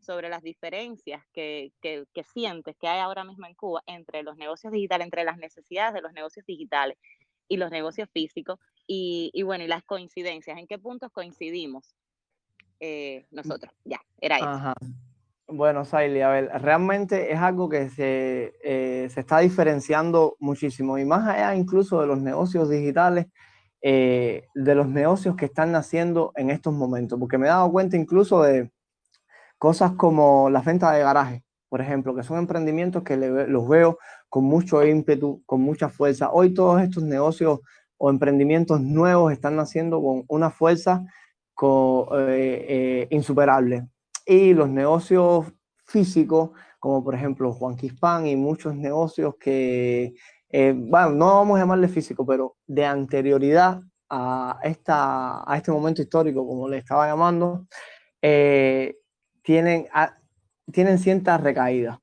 sobre las diferencias que, que, que, sientes que hay ahora mismo en Cuba entre los negocios digitales, entre las necesidades de los negocios digitales y los negocios físicos, y, y bueno, y las coincidencias, ¿en qué puntos coincidimos eh, nosotros? Ya, era eso.
Ajá. Bueno, Saily, a ver, realmente es algo que se, eh, se, está diferenciando muchísimo y más allá incluso de los negocios digitales, eh, de los negocios que están naciendo en estos momentos, porque me he dado cuenta incluso de Cosas como las ventas de garaje, por ejemplo, que son emprendimientos que los veo con mucho ímpetu, con mucha fuerza. Hoy todos estos negocios o emprendimientos nuevos están naciendo con una fuerza eh, eh, insuperable. Y los negocios físicos, como por ejemplo Juan Quispan y muchos negocios que, eh, bueno, no vamos a llamarle físico, pero de anterioridad a, esta, a este momento histórico, como le estaba llamando, tienen, tienen ciertas recaídas.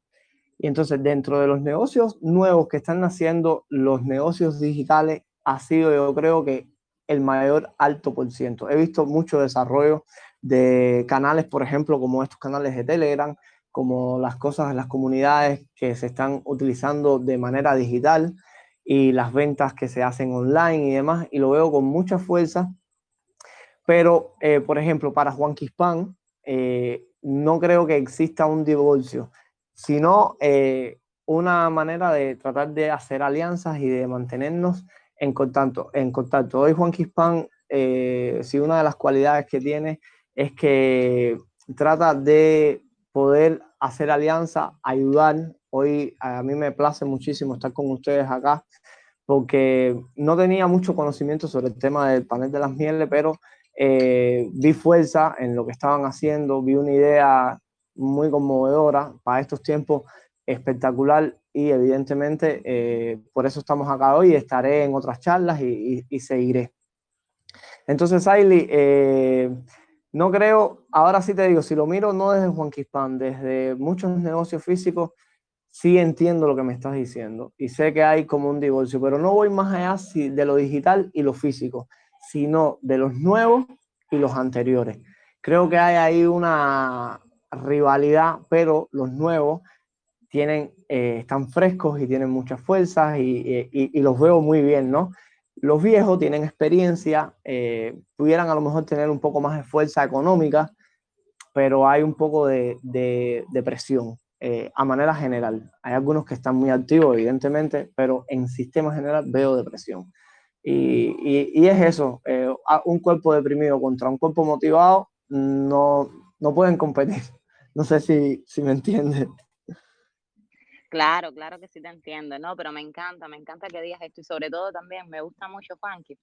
Y entonces dentro de los negocios nuevos que están naciendo, los negocios digitales ha sido yo creo que el mayor alto por ciento. He visto mucho desarrollo de canales, por ejemplo, como estos canales de Telegram, como las cosas, las comunidades que se están utilizando de manera digital y las ventas que se hacen online y demás, y lo veo con mucha fuerza. Pero, eh, por ejemplo, para Juan Quispan, eh, no creo que exista un divorcio, sino eh, una manera de tratar de hacer alianzas y de mantenernos en contacto. En contacto. Hoy Juan Quispan, eh, si una de las cualidades que tiene es que trata de poder hacer alianza, ayudar. Hoy a mí me place muchísimo estar con ustedes acá porque no tenía mucho conocimiento sobre el tema del panel de las mieles, pero eh, vi fuerza en lo que estaban haciendo, vi una idea muy conmovedora para estos tiempos espectacular y evidentemente eh, por eso estamos acá hoy, estaré en otras charlas y, seguiré. Entonces, Ailey, eh, no creo, ahora sí te digo, si lo miro no desde Juan Quispan, desde muchos negocios físicos, sí entiendo lo que me estás diciendo y sé que hay como un divorcio, pero no voy más allá de lo digital y lo físico, sino de los nuevos y los anteriores. Creo que hay ahí una rivalidad, pero los nuevos tienen, eh, están frescos y tienen muchas fuerzas y, y, los veo muy bien, ¿no? Los viejos tienen experiencia, eh, pudieran a lo mejor tener un poco más de fuerza económica, pero hay un poco de, de, presión eh, a manera general. Hay algunos que están muy activos, evidentemente, pero en sistema general veo depresión. Y, es eso, un cuerpo deprimido contra un cuerpo motivado no, no pueden competir. No sé si, si me entiendes.
Claro, claro que sí te entiendo, ¿no? Pero me encanta, me encanta que digas esto y sobre todo también me gusta mucho, Juanqui,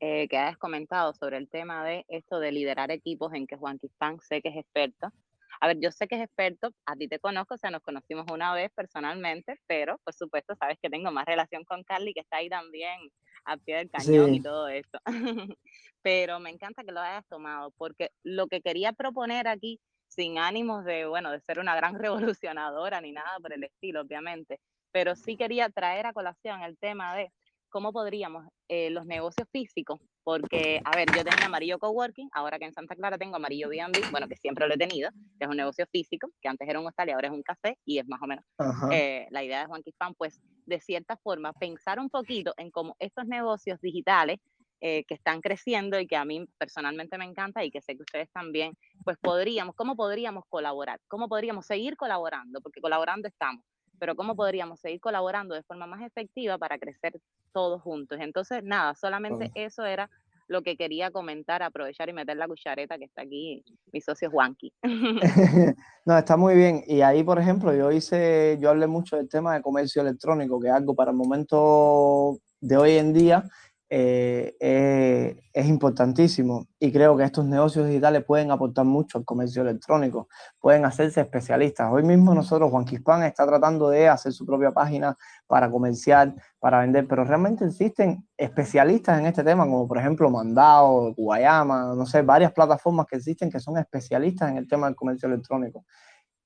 eh, que hayas comentado sobre el tema de esto de liderar equipos en que Juan Quistán sé que es experto. A ver, yo sé que es experto, a ti te conozco, o sea, nos conocimos una vez personalmente, pero por supuesto sabes que tengo más relación con Carly, que está ahí también a pie del cañón y todo esto. pero me encanta que lo hayas tomado, porque lo que quería proponer aquí sin ánimos de, bueno, de ser una gran revolucionadora ni nada por el estilo, obviamente, pero sí quería traer a colación el tema de cómo podríamos eh, los negocios físicos, porque, a ver, yo tenía Amarillo Coworking, ahora que en Santa Clara tengo Amarillo B&B, bueno, que siempre lo he tenido, que es un negocio físico, que antes era un hostal y ahora es un café, y es más o menos eh, la idea de Juan Quispan, pues, de cierta forma, pensar un poquito en cómo estos negocios digitales eh, que están creciendo y que a mí personalmente me encanta y que sé que ustedes también, pues podríamos, ¿cómo podríamos colaborar? ¿Cómo podríamos seguir colaborando? Porque colaborando estamos, pero ¿cómo podríamos seguir colaborando de forma más efectiva para crecer todos juntos? Entonces, nada, solamente eso era lo que quería comentar, aprovechar y meter la cuchareta que está aquí mi socio Juanqui.
no, está muy bien. Y ahí, por ejemplo, yo hice, yo hablé mucho del tema de comercio electrónico, que es algo para el momento de hoy en día eh, eh, es importantísimo y creo que estos negocios digitales pueden aportar mucho al comercio electrónico, pueden hacerse especialistas. Hoy mismo nosotros, Juan Quispan está tratando de hacer su propia página para comerciar, para vender, pero realmente existen especialistas en este tema, como por ejemplo Mandao, Guayama, no sé, varias plataformas que existen que son especialistas en el tema del comercio electrónico.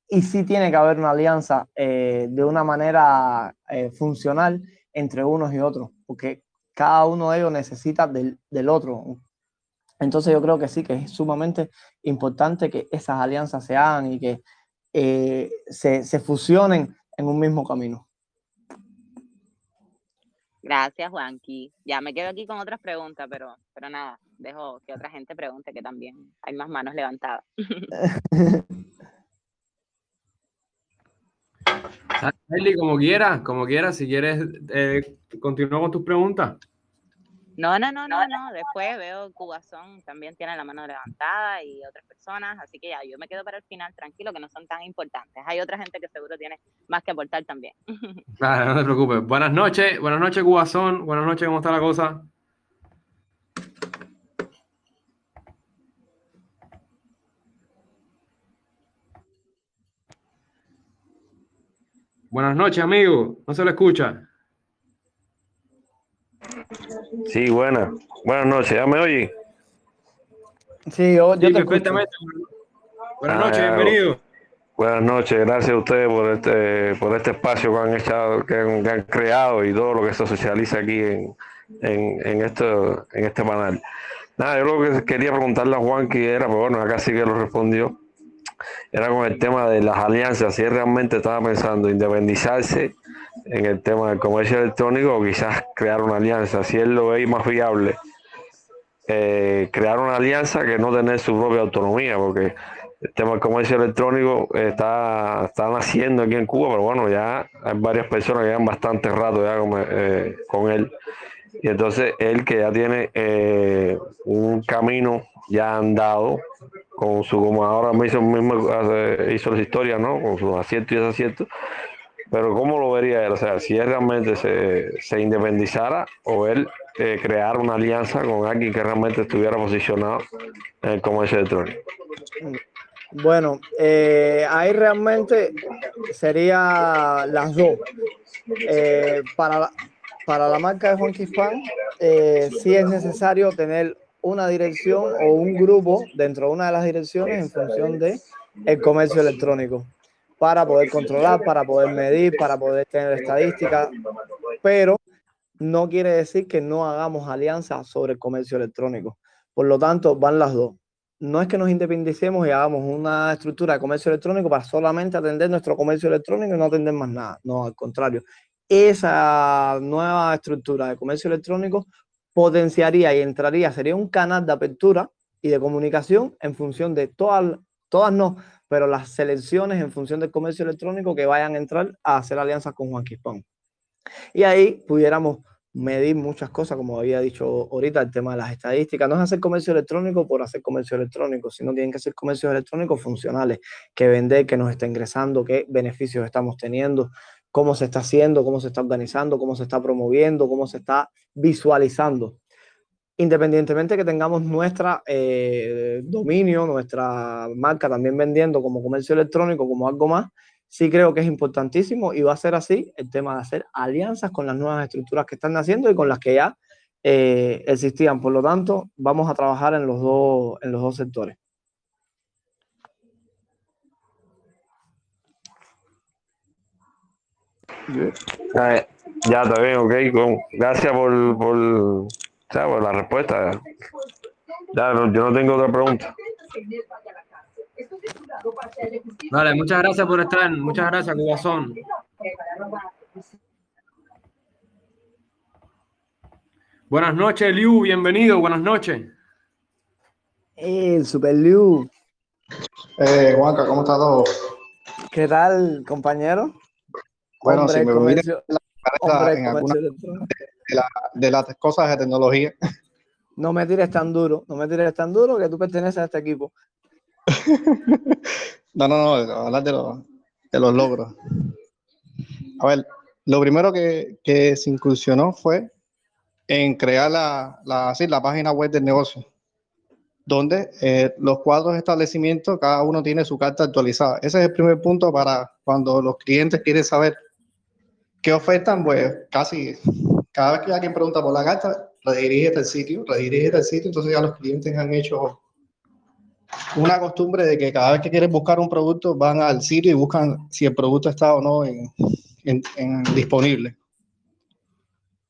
Y sí tiene que haber una alianza eh, de una manera funcional entre unos y otros, porque cada uno de ellos necesita del, otro. Entonces yo creo que sí, que es sumamente importante que esas alianzas se hagan y que eh, se, fusionen en un mismo camino.
Gracias, Juanqui. Ya me quedo aquí con otras preguntas, pero, pero nada, dejo que otra gente pregunte, que también hay más manos levantadas.
Eli, como quieras, como quieras, si quieres, eh, continúa con tus preguntas.
No, no, no, no, no. Después veo Cubazón también tiene la mano levantada y otras personas, así que ya, yo me quedo para el final tranquilo, que no son tan importantes. Hay otra gente que seguro tiene más que aportar también.
Claro, no te preocupes. Buenas noches, buenas noches, Cubazón. Buenas noches, ¿cómo está la cosa? Buenas noches, amigo. No se lo escucha.
Sí, buenas. Buenas noches. ¿Ya me oye?
Sí, yo, yo
Sí,
te
perfectamente. Buenas
Ah,
noches, bienvenido.
Buenas noches. Gracias a ustedes por este, por este espacio que han, echado, que han, que han creado y todo lo que se socializa aquí en, en, en, esto, en este canal. Nada, yo lo que quería preguntarle a Juan que era, pero bueno, acá sí que lo respondió, era con el tema de las alianzas, si él realmente estaba pensando independizarse en el tema del comercio electrónico quizás crear una alianza, si él lo ve más viable, eh, crear una alianza que no tener su propia autonomía, porque el tema del comercio electrónico está, está naciendo aquí en Cuba, pero bueno, ya hay varias personas que llevan bastante rato ya con, eh, él. Y entonces él que ya tiene eh, un camino ya andado, con su, como ahora mismo, mismo hizo las historias, ¿no? Con sus aciertos y desaciertos. Pero ¿cómo lo vería él? O sea, si él realmente se, se independizara o él eh, crear una alianza con alguien que realmente estuviera posicionado en el comercio electrónico.
Bueno, eh, ahí realmente sería las dos. Eh, para, la, para la marca de Juan Pan, eh, sí es necesario tener una dirección o un grupo dentro de una de las direcciones en función de el comercio electrónico para poder controlar, para poder medir, para poder tener estadísticas, pero no quiere decir que no hagamos alianzas sobre el comercio electrónico. Por lo tanto, van las dos no es que nos independicemos y hagamos una estructura de comercio electrónico para solamente atender nuestro comercio electrónico y no atender más nada. No, al contrario. Esa nueva estructura de comercio electrónico potenciaría y entraría, sería un canal de apertura y de comunicación en función de todas, todas no, pero las selecciones en función del comercio electrónico que vayan a entrar a hacer alianzas con Juan Quispón. Y ahí pudiéramos medir muchas cosas, como había dicho ahorita, el tema de las estadísticas. No es hacer comercio electrónico por hacer comercio electrónico, sino tienen que ser comercios electrónicos funcionales, que vender, que nos está ingresando, qué beneficios estamos teniendo, cómo se está haciendo, cómo se está organizando, cómo se está promoviendo, cómo se está visualizando. Independientemente que tengamos nuestra eh, dominio, nuestra marca también vendiendo como comercio electrónico, como algo más, sí creo que es importantísimo y va a ser así el tema de hacer alianzas con las nuevas estructuras que están naciendo y con las que ya eh, existían. Por lo tanto, vamos a trabajar en los dos, en los dos sectores.
Ya está bien, ok. Gracias por, por, sea, por la respuesta. Ya, no- yo no tengo otra pregunta.
Vale, muchas gracias por estar. Muchas gracias, Cubazón. Buenas noches, Liu. Bienvenido. Buenas noches.
El Super Liu,
Eh, Juanca, ¿cómo está todo?
¿qué tal, compañero?
Bueno,
Hombre,
si me voy
comercio-
Cabeza
hombre,
en alguna de las cosas de tecnología.
No me tires tan duro, no me tires tan duro que tú perteneces a este equipo.
No, no, no, hablar de los, de los logros. A ver, lo primero que, que se incursionó fue en crear la, la, sí, la página web del negocio, donde eh, los cuatro establecimientos, cada uno tiene su carta actualizada. Ese es el primer punto para cuando los clientes quieren saber qué ofertan, pues casi cada vez que alguien pregunta por la carta, redirígete al sitio, redirígete al sitio, entonces ya los clientes han hecho una costumbre de que cada vez que quieren buscar un producto van al sitio y buscan si el producto está o no en disponible.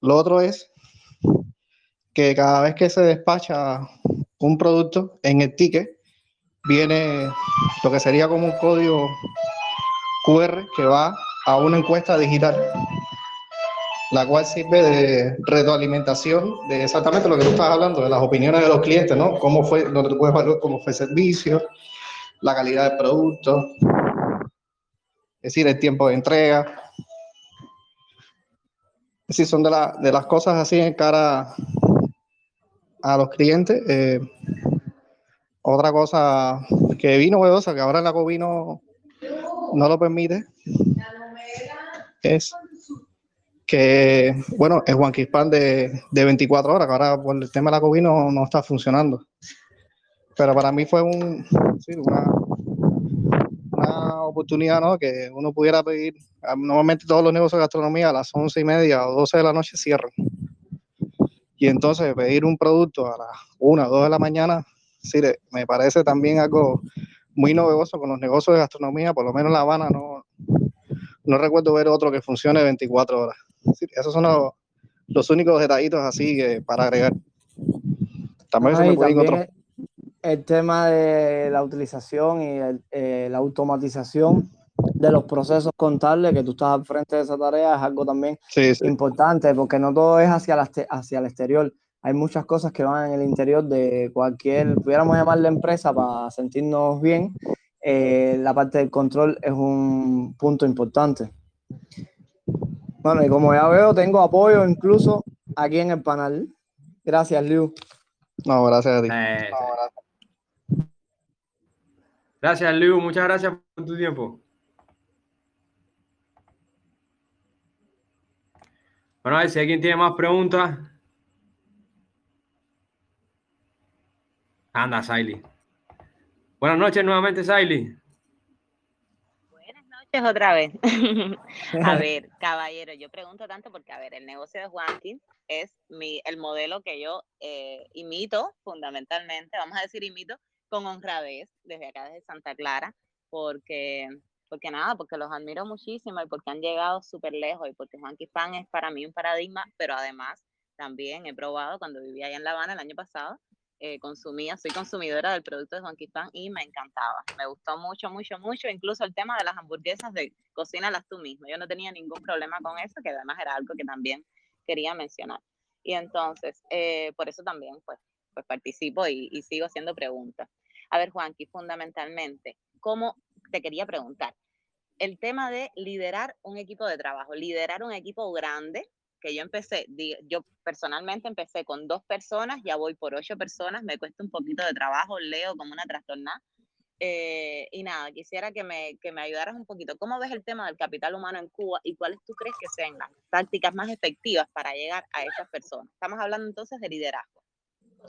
Lo otro es que cada vez que se despacha un producto en el ticket viene lo que sería como un código QR que va a una encuesta digital, la cual sirve de retroalimentación de exactamente lo que tú estás hablando, de las opiniones de los clientes, ¿no? Cómo fue, donde tú puedes evaluar cómo fue el servicio, la calidad del producto, es decir, el tiempo de entrega. Es decir, son de, la- de las cosas así en cara a los clientes. Eh, otra cosa que vino novedosa, que ahora la Covino no lo permite, es que, bueno, es Juan Quispan de, de 24 horas, que ahora por el tema de la Covino no está funcionando. Pero para mí fue un, una, una oportunidad, ¿no? Que uno pudiera pedir, normalmente todos los negocios de gastronomía a las once y media o 12 de la noche cierran. Y entonces pedir un producto a las una o dos de la mañana sí, me parece también algo muy novedoso con los negocios de gastronomía, por lo menos en La Habana no, no recuerdo ver otro que funcione 24 horas. Esos son los, únicos detallitos así que para agregar.
También se me puede El tema de la utilización y eh, la automatización de los procesos contables, que tú estás al frente de esa tarea, es algo también importante, porque no todo es hacia, la, hacia el exterior hay muchas cosas que van en el interior de cualquier, pudiéramos llamarle empresa para sentirnos bien, eh, la parte del control es un punto importante. Bueno, y como ya veo, tengo apoyo incluso aquí en el panel. Gracias, Liu.
No, gracias a ti.
Gracias, Liu. Muchas gracias por tu tiempo. Bueno, a ver si alguien tiene más preguntas. Anda, Saily. Buenas noches nuevamente, Saily.
Otra vez. a ver, caballero, yo pregunto tanto porque, a ver, el negocio de Juanquín es mi, el modelo que yo eh, imito fundamentalmente, vamos a decir imito, con honradez desde acá, desde Santa Clara, porque, porque nada, porque los admiro muchísimo y porque han llegado súper lejos y porque Juanqui Pan es para mí un paradigma, pero además también he probado cuando vivía allá en La Habana el año pasado, eh, consumía, soy consumidora del producto de Juan Pan y me encantaba. Me gustó mucho, mucho, mucho. Incluso el tema de las hamburguesas de cocínalas tú mismo. Yo no tenía ningún problema con eso, que además era algo que también quería mencionar. Y entonces, eh, por eso también, pues, pues participo y, y sigo haciendo preguntas. A ver, Juanqui, fundamentalmente, ¿cómo te quería preguntar? El tema de liderar un equipo de trabajo, liderar un equipo grande, que yo empecé, yo personalmente empecé con dos personas, ya voy por ocho personas, me cuesta un poquito de trabajo, leo como una trastornada. Eh, y nada, quisiera que me, que me ayudaras un poquito. ¿Cómo ves el tema del capital humano en Cuba y cuáles tú crees que sean las prácticas más efectivas para llegar a esas personas? Estamos hablando entonces de liderazgo.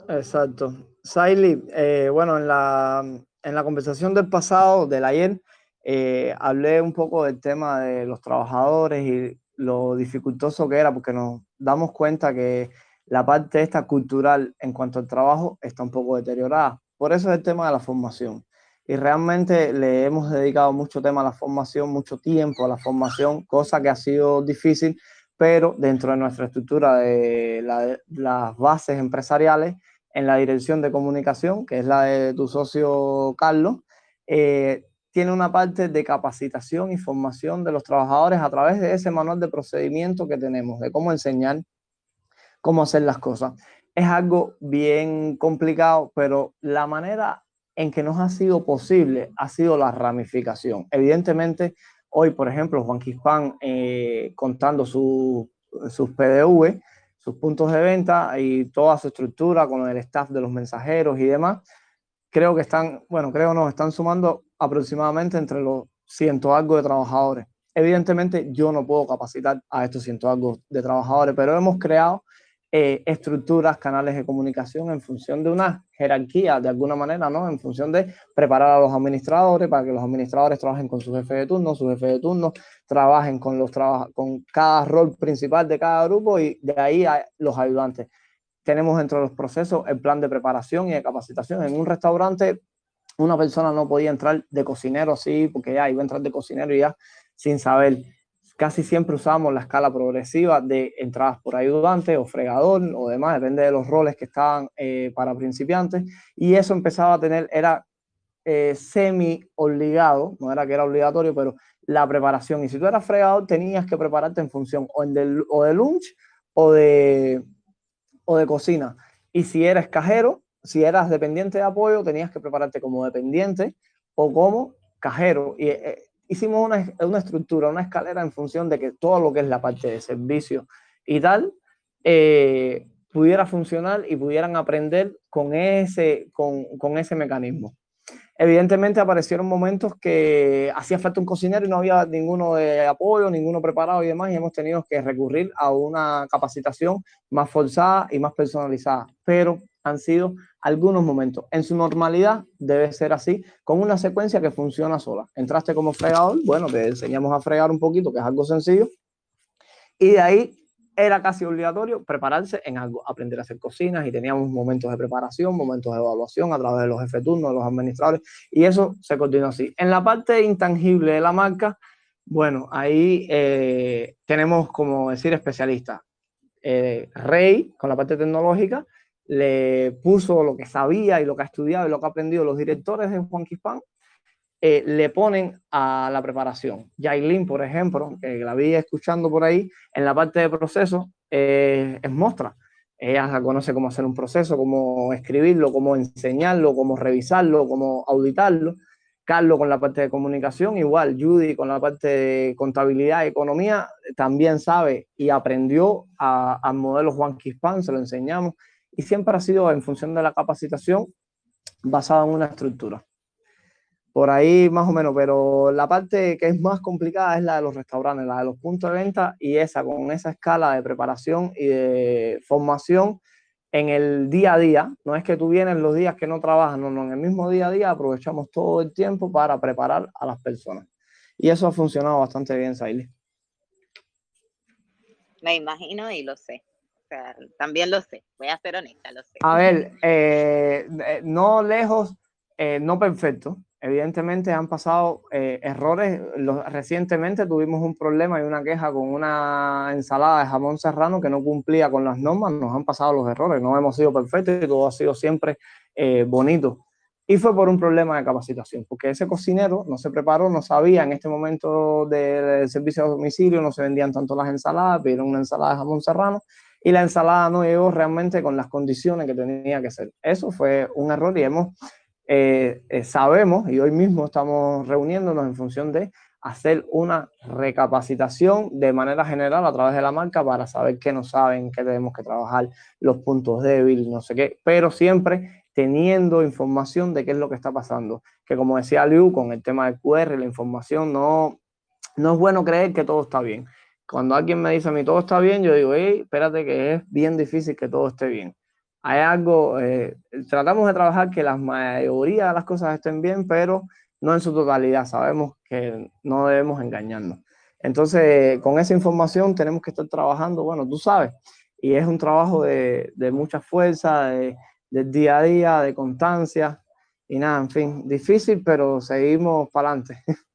Exacto. Saily, eh, bueno, en la, en la conversación del pasado, del ayer, eh, hablé un poco del tema de los trabajadores y lo dificultoso que era, porque nos damos cuenta que la parte esta cultural en cuanto al trabajo está un poco deteriorada. Por eso es el tema de la formación. Y realmente le hemos dedicado mucho tema a la formación, mucho tiempo a la formación, cosa que ha sido difícil, pero dentro de nuestra estructura de, las bases empresariales, en la dirección de comunicación, que es la de tu socio Carlos, eh, tiene una parte de capacitación y formación de los trabajadores a través de ese manual de procedimiento que tenemos, de cómo enseñar, cómo hacer las cosas. Es algo bien complicado, pero la manera en que nos ha sido posible ha sido la ramificación. Evidentemente, hoy, por ejemplo, Juan Quispan eh, contando sus PDV, sus puntos de venta y toda su estructura con el staff de los mensajeros y demás, creo que están, bueno, creo no, están sumando aproximadamente entre los ciento algo de trabajadores. Evidentemente yo no puedo capacitar a estos ciento algo de trabajadores, pero hemos creado eh, estructuras, canales de comunicación en función de una jerarquía, de alguna manera, ¿no? En función de preparar a los administradores para que los administradores trabajen con su jefe de turno, su jefe de turno trabajen con, los con cada rol principal de cada grupo y de ahí a los ayudantes. Tenemos dentro de los procesos el plan de preparación y de capacitación. En un restaurante una persona no podía entrar de cocinero así, porque ya iba a entrar de cocinero y ya sin saber. Casi siempre usamos la escala progresiva de entradas por ayudante o fregador o demás, depende de los roles que estaban eh, para principiantes. Y eso empezaba a tener, era eh, semi obligado, no era que era obligatorio, pero la preparación. Y si tú eras fregador, tenías que prepararte en función o, en o de lunch o de, o de cocina. Y si eres cajero, si eras dependiente de apoyo, tenías que prepararte como dependiente o como cajero. Y eh, hicimos una, una, estructura, una escalera en función de que todo lo que es la parte de servicio y tal, eh, pudiera funcionar y pudieran aprender con ese, con, con ese mecanismo. Evidentemente aparecieron momentos que hacía falta un cocinero y no había ninguno de apoyo, ninguno preparado y demás, y hemos tenido que recurrir a una capacitación más forzada y más personalizada. Pero han sido algunos momentos. En su normalidad debe ser así, con una secuencia que funciona sola. Entraste como fregador, bueno, te enseñamos a fregar un poquito, que es algo sencillo, y de ahí era casi obligatorio prepararse en algo, aprender a hacer cocinas y teníamos momentos de preparación, momentos de evaluación a través de los jefes turnos, de los administradores, y eso se continuó así. En la parte intangible de la marca, bueno, ahí eh, tenemos, como decir, especialistas. Eh, Rey, con la parte tecnológica, le puso lo que sabía y lo que ha estudiado y lo que ha aprendido los directores de Juan Quispan, eh, le ponen a la preparación. Yailin, por ejemplo, que la vi escuchando por ahí, en la parte de proceso eh, es mostra. Ella conoce cómo hacer un proceso, cómo escribirlo, cómo enseñarlo, cómo revisarlo, cómo auditarlo. Carlos con la parte de comunicación, igual Judy con la parte de contabilidad economía, también sabe y aprendió al modelo Juan Quispan, se lo enseñamos, y siempre ha sido en función de la capacitación basada en una estructura por ahí más o menos, pero la parte que es más complicada es la de los restaurantes, la de los puntos de venta y esa, con esa escala de preparación y de formación en el día a día. No es que tú vienes los días que no trabajas, no, no, en el mismo día a día aprovechamos todo el tiempo para preparar a las personas. Y eso ha funcionado bastante bien, Saily.
Me imagino y lo sé. Sea, también lo sé, voy a ser honesta, lo sé.
A ver, eh, eh, no lejos, eh, no perfecto, evidentemente han pasado errores. recientemente tuvimos un problema y una queja con una ensalada de jamón serrano que no cumplía con las normas. Nos han pasado los errores, no hemos sido perfectos y todo ha sido siempre bonito. Y fue por un problema de capacitación, porque ese cocinero no se preparó, no sabía en este momento del servicio de domicilio, no se vendían tanto las ensaladas, pidieron una ensalada de jamón serrano y la ensalada no llegó realmente con las condiciones que tenía que ser. Eso fue un error y hemos eh, eh, sabemos y hoy mismo estamos reuniéndonos en función de hacer una recapacitación de manera general a través de la marca para saber qué no saben, qué tenemos que trabajar, los puntos débiles, no sé qué, pero siempre teniendo información de qué es lo que está pasando. Que como decía Liu, con el tema del QR, la información no, no es bueno creer que todo está bien. Cuando alguien me dice a mí todo está bien, yo digo, hey, espérate que es bien difícil que todo esté bien hay algo, eh, tratamos de trabajar que la mayoría de las cosas estén bien, pero no en su totalidad. Sabemos que no debemos engañarnos. Entonces, con esa información tenemos que estar trabajando, bueno, tú sabes, y es un trabajo de, de mucha fuerza, de, del día a día, de constancia, y nada, en fin, difícil, pero seguimos para adelante.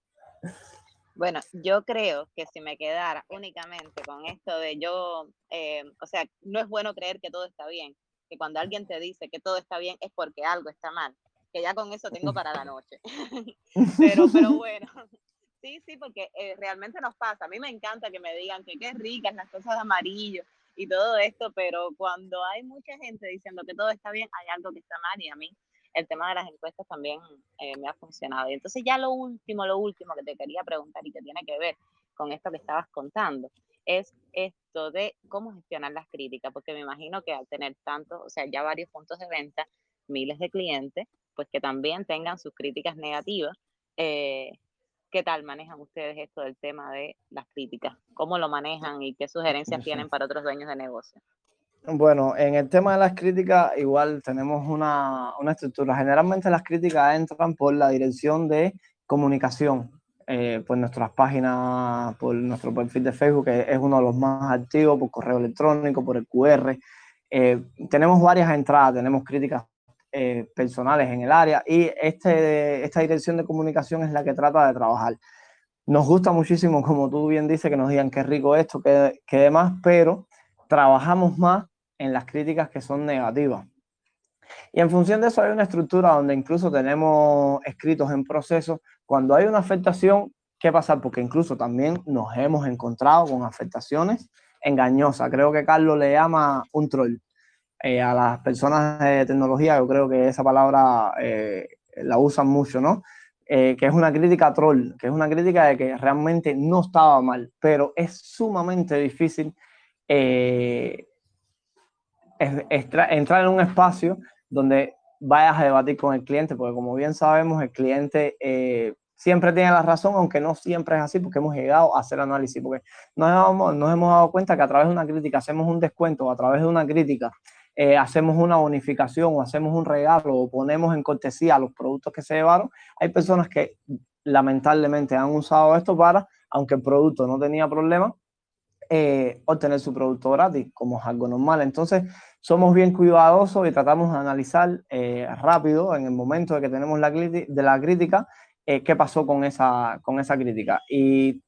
Bueno, yo creo que si me quedara únicamente con esto de yo, eh, o sea, no es bueno creer que todo está bien, que cuando alguien te dice que todo está bien es porque algo está mal, que ya con eso tengo para la noche. pero, pero bueno, sí, sí, porque eh, realmente nos pasa. A mí me encanta que me digan que qué ricas las cosas de amarillo y todo esto, pero cuando hay mucha gente diciendo que todo está bien, hay algo que está mal y a mí el tema de las encuestas también eh, me ha funcionado. Y entonces ya lo último, lo último que te quería preguntar y que tiene que ver con esto que estabas contando, es esto de cómo gestionar las críticas, porque me imagino que al tener tantos, o sea, ya varios puntos de venta, miles de clientes, pues que también tengan sus críticas negativas. Eh, ¿Qué tal manejan ustedes esto del tema de las críticas? ¿Cómo lo manejan y qué sugerencias tienen para otros dueños de negocio?
Bueno, en el tema de las críticas, igual tenemos una, una estructura. Generalmente las críticas entran por la dirección de comunicación, eh, por nuestras páginas, por nuestro perfil de Facebook, que es uno de los más activos, por correo electrónico, por el QR. Eh, tenemos varias entradas, tenemos críticas eh, personales en el área y este, esta dirección de comunicación es la que trata de trabajar. Nos gusta muchísimo, como tú bien dices, que nos digan qué rico esto, qué, qué demás, pero trabajamos más en las críticas que son negativas. Y en función de eso hay una estructura donde incluso tenemos escritos en proceso cuando hay una afectación, ¿qué pasa? Porque incluso también nos hemos encontrado con afectaciones engañosas. Creo que Carlos le llama un troll. Eh, a las personas de tecnología, yo creo que esa palabra eh, la usan mucho, ¿no? Eh, que es una crítica troll, que es una crítica de que realmente no estaba mal, pero es sumamente difícil entrar en un espacio donde vayas a debatir con el cliente, porque como bien sabemos, el cliente eh, siempre tiene la razón, aunque no siempre es así, porque hemos llegado a hacer análisis, porque nos hemos, nos hemos dado cuenta que a través de una crítica hacemos un descuento, a través de una crítica eh, hacemos una bonificación o hacemos un regalo o ponemos en cortesía los productos que se llevaron, hay personas que lamentablemente han usado esto para, aunque el producto no tenía problema, eh, obtener su producto gratis, como es algo normal. Entonces, somos bien cuidadosos y tratamos de analizar eh, rápido, en el momento de que tenemos la, de la crítica, eh, qué pasó con esa, con esa crítica. Y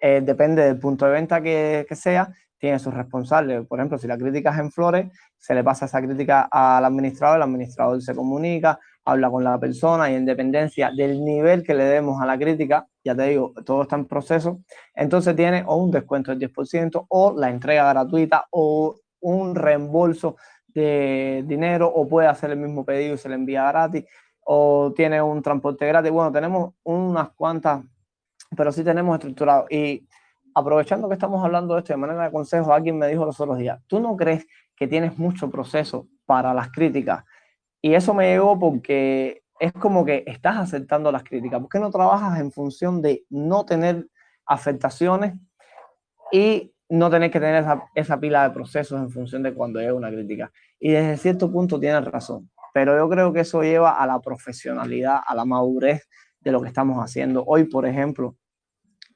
depende del punto de venta que, que sea, tiene sus responsables. Por ejemplo, si la crítica es en flores, se le pasa esa crítica al administrador, el administrador se comunica, habla con la persona y en dependencia del nivel que le demos a la crítica, ya te digo, todo está en proceso, entonces tiene o un descuento del 10% o la entrega gratuita o un reembolso de dinero o puede hacer el mismo pedido y se le envía gratis o tiene un transporte gratis. Bueno, tenemos unas cuantas, pero sí tenemos estructurado. Y aprovechando que estamos hablando de esto de manera de consejo, alguien me dijo los otros días, ¿tú no crees que tienes mucho proceso para las críticas? Y eso me llegó porque es como que estás aceptando las críticas. ¿Por qué no trabajas en función de no tener afectaciones y no tener que tener esa, pila de procesos en función de cuando llega una crítica? Y desde cierto punto tienes razón, pero yo creo que eso lleva a la profesionalidad, a la madurez de lo que estamos haciendo. Hoy, por ejemplo,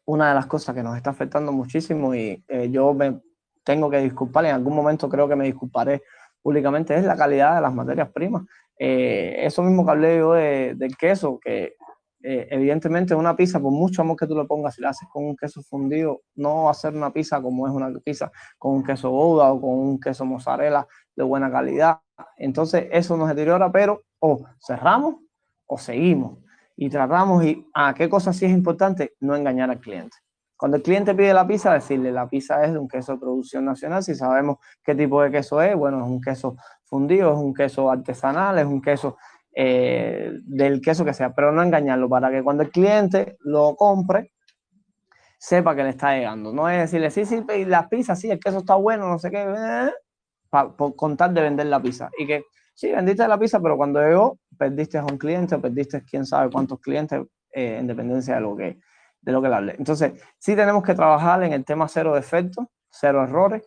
una de las cosas que nos está afectando muchísimo y eh, yo me tengo que disculpar, en algún momento creo que me disculparé públicamente, es la calidad de las materias primas. Eh, eso mismo que hablé yo del queso, que eh, evidentemente una pizza, por mucho amor que tú le pongas, si la haces con un queso fundido, no va a ser una pizza como es una pizza con un queso gouda o con un queso mozzarella de buena calidad. Entonces eso nos deteriora, pero o cerramos o seguimos y tratamos y a ah, qué cosa sí es importante, no engañar al cliente. Cuando el cliente pide la pizza, decirle la pizza es de un queso de producción nacional, si sabemos qué tipo de queso es, bueno, es un queso fundido, es un queso artesanal, es un queso eh, del queso que sea, pero no engañarlo para que cuando el cliente lo compre, sepa que le está llegando. No es decirle, sí, sí, la pizza, sí, el queso está bueno, no sé qué, eh, por contar de vender la pizza. Y que sí, vendiste la pizza, pero cuando llegó, perdiste a un cliente, perdiste quién sabe cuántos clientes, eh, en dependencia de lo que de lo que darle. Entonces, sí tenemos que trabajar en el tema cero defectos, cero errores,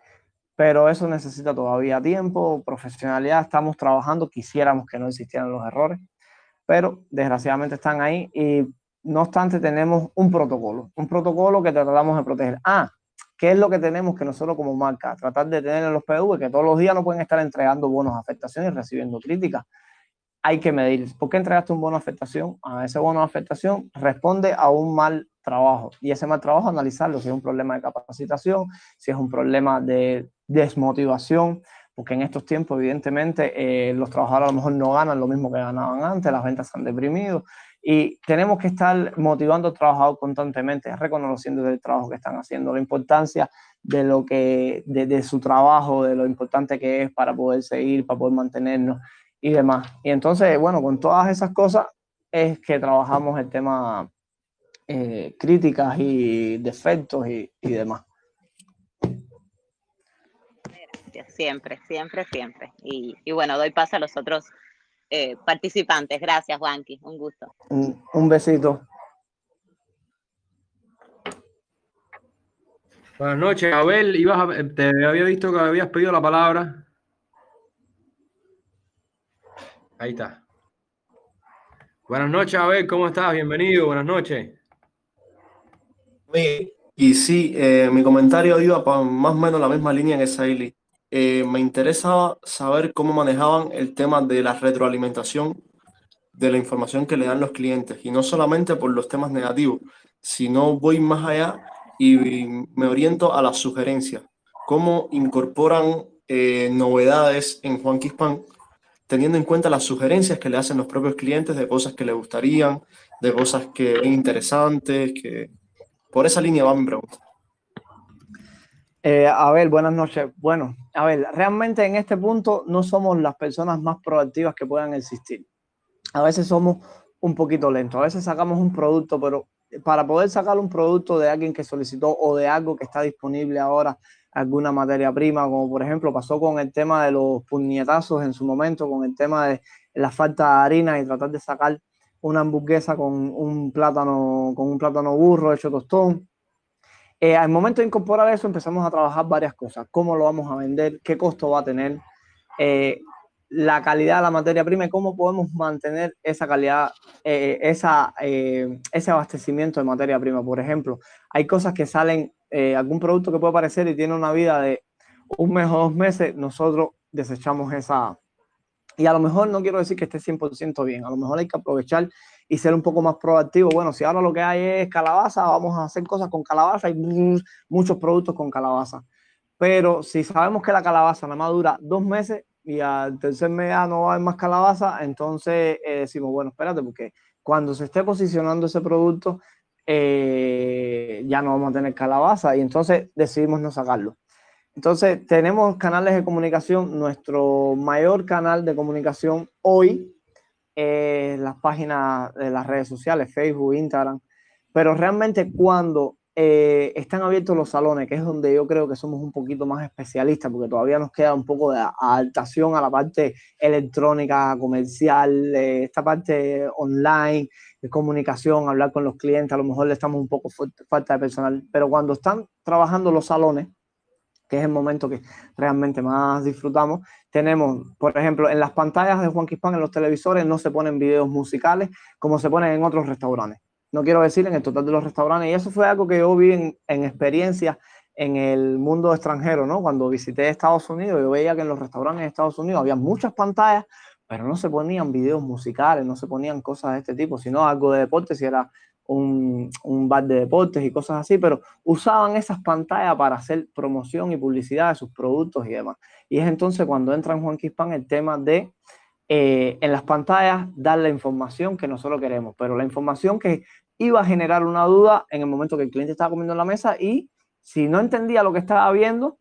pero eso necesita todavía tiempo, profesionalidad, estamos trabajando, quisiéramos que no existieran los errores, pero desgraciadamente están ahí y no obstante tenemos un protocolo, un protocolo que tratamos de proteger. Ah, ¿qué es lo que tenemos que nosotros como marca? Tratar de tener en los PV que todos los días no pueden estar entregando bonos afectaciones y recibiendo críticas hay que medir. ¿Por qué entregaste un bono de afectación? A ese bono de afectación responde a un mal trabajo. Y ese mal trabajo, analizarlo, si es un problema de capacitación, si es un problema de desmotivación, porque en estos tiempos, evidentemente, eh, los trabajadores a lo mejor no ganan lo mismo que ganaban antes, las ventas se han deprimido. Y tenemos que estar motivando al trabajador constantemente, reconociendo el trabajo que están haciendo, la importancia de lo que, de, de su trabajo, de lo importante que es para poder seguir, para poder mantenernos y demás. Y entonces, bueno, con todas esas cosas es que trabajamos el tema eh, críticas y defectos y, demás.
Siempre, siempre, siempre. Y, bueno, doy paso a los otros eh, participantes. Gracias, Juanqui. Un gusto.
Un, besito.
Buenas noches, Abel. Ibas te había visto que habías pedido la palabra. Ahí está. Buenas noches, Abel, ¿cómo estás? Bienvenido, buenas noches.
Y sí, eh, mi comentario iba para más o menos la misma línea que Saili. Eh, me interesaba saber cómo manejaban el tema de la retroalimentación de la información que le dan los clientes, y no solamente por los temas negativos, sino voy más allá y me oriento a las sugerencias. ¿Cómo incorporan eh, novedades en Juan Quispan teniendo en cuenta las sugerencias que le hacen los propios clientes de cosas que le gustarían, de cosas que ven interesantes, que por esa línea va mi.
Eh, a ver, buenas noches. Bueno, a ver, realmente en este punto no somos las personas más proactivas que puedan existir. A veces somos un poquito lentos, a veces sacamos un producto, pero para poder sacar un producto de alguien que solicitó o de algo que está disponible ahora alguna materia prima, como por ejemplo pasó con el tema de los puñetazos en su momento, con el tema de la falta de harina y tratar de sacar una hamburguesa con un plátano, con un plátano burro hecho tostón. Eh, al momento de incorporar eso empezamos a trabajar varias cosas, cómo lo vamos a vender, qué costo va a tener, eh, la calidad de la materia prima y cómo podemos mantener esa calidad, eh, esa, ese abastecimiento de materia prima. Por ejemplo, hay cosas que salen, algún producto que puede aparecer y tiene una vida de un mes o dos meses, nosotros desechamos esa, y a lo mejor no quiero decir que esté 100% bien, a lo mejor hay que aprovechar y ser un poco más proactivo. Bueno, si ahora lo que hay es calabaza, vamos a hacer cosas con calabaza y muchos productos con calabaza. Pero si sabemos que la calabaza nada más dura dos meses y al tercer mes ya no va a haber más calabaza, entonces eh, decimos, bueno, espérate, porque cuando se esté posicionando ese producto, eh, ya no vamos a tener calabaza y entonces decidimos no sacarlo. Entonces, tenemos canales de comunicación. Nuestro mayor canal de comunicación hoy es las páginas de las redes sociales, Facebook, Instagram. Pero realmente cuando eh, están abiertos los salones, que es donde yo creo que somos un poquito más especialistas, porque todavía nos queda un poco de adaptación a la parte electrónica, comercial, eh, esta parte online, de comunicación, hablar con los clientes, a lo mejor le estamos un poco falta de personal, pero cuando están trabajando los salones, que es el momento que realmente más disfrutamos. Tenemos, por ejemplo, en las pantallas de Juan Quispan, en los televisores, no se ponen videos musicales como se ponen en otros restaurantes. No quiero decir en el total de los restaurantes. Y eso fue algo que yo vi en, en experiencia en el mundo extranjero, ¿no? Cuando visité Estados Unidos, yo veía que en los restaurantes de Estados Unidos había muchas pantallas, pero no se ponían videos musicales, no se ponían cosas de este tipo, sino algo de deporte, si era un, un, bar de deportes y cosas así, pero usaban esas pantallas para hacer promoción y publicidad de sus productos y demás. Y es entonces cuando entra en Juan Quispan el tema de eh, en las pantallas dar la información que nosotros queremos, pero la información que iba a generar una duda en el momento que el cliente estaba comiendo en la mesa y si no entendía lo que estaba viendo,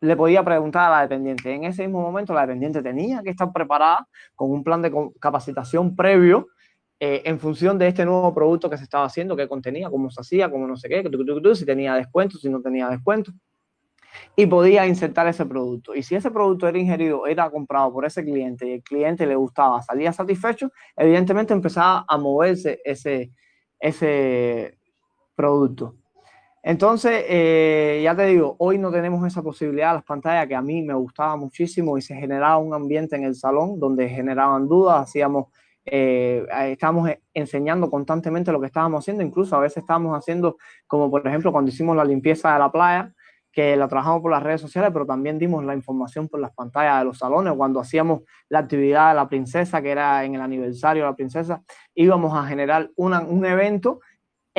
le podía preguntar a la dependiente. En ese mismo momento la dependiente tenía que estar preparada con un plan de capacitación previo eh, en función de este nuevo producto que se estaba haciendo, qué contenía, cómo se hacía, cómo no sé qué, si tenía descuento, si no tenía descuento. Y podía insertar ese producto. Y si ese producto era ingerido, era comprado por ese cliente y el cliente le gustaba, salía satisfecho, evidentemente empezaba a moverse ese, ese producto. Entonces, eh, ya te digo, hoy no tenemos esa posibilidad, las pantallas que a mí me gustaba muchísimo y se generaba un ambiente en el salón donde generaban dudas, hacíamos eh, estábamos enseñando constantemente lo que estábamos haciendo, incluso a veces estábamos haciendo, como por ejemplo cuando hicimos la limpieza de la playa, que la trabajamos por las redes sociales, pero también dimos la información por las pantallas de los salones, cuando hacíamos la actividad de la princesa, que era en el aniversario de la princesa, íbamos a generar un evento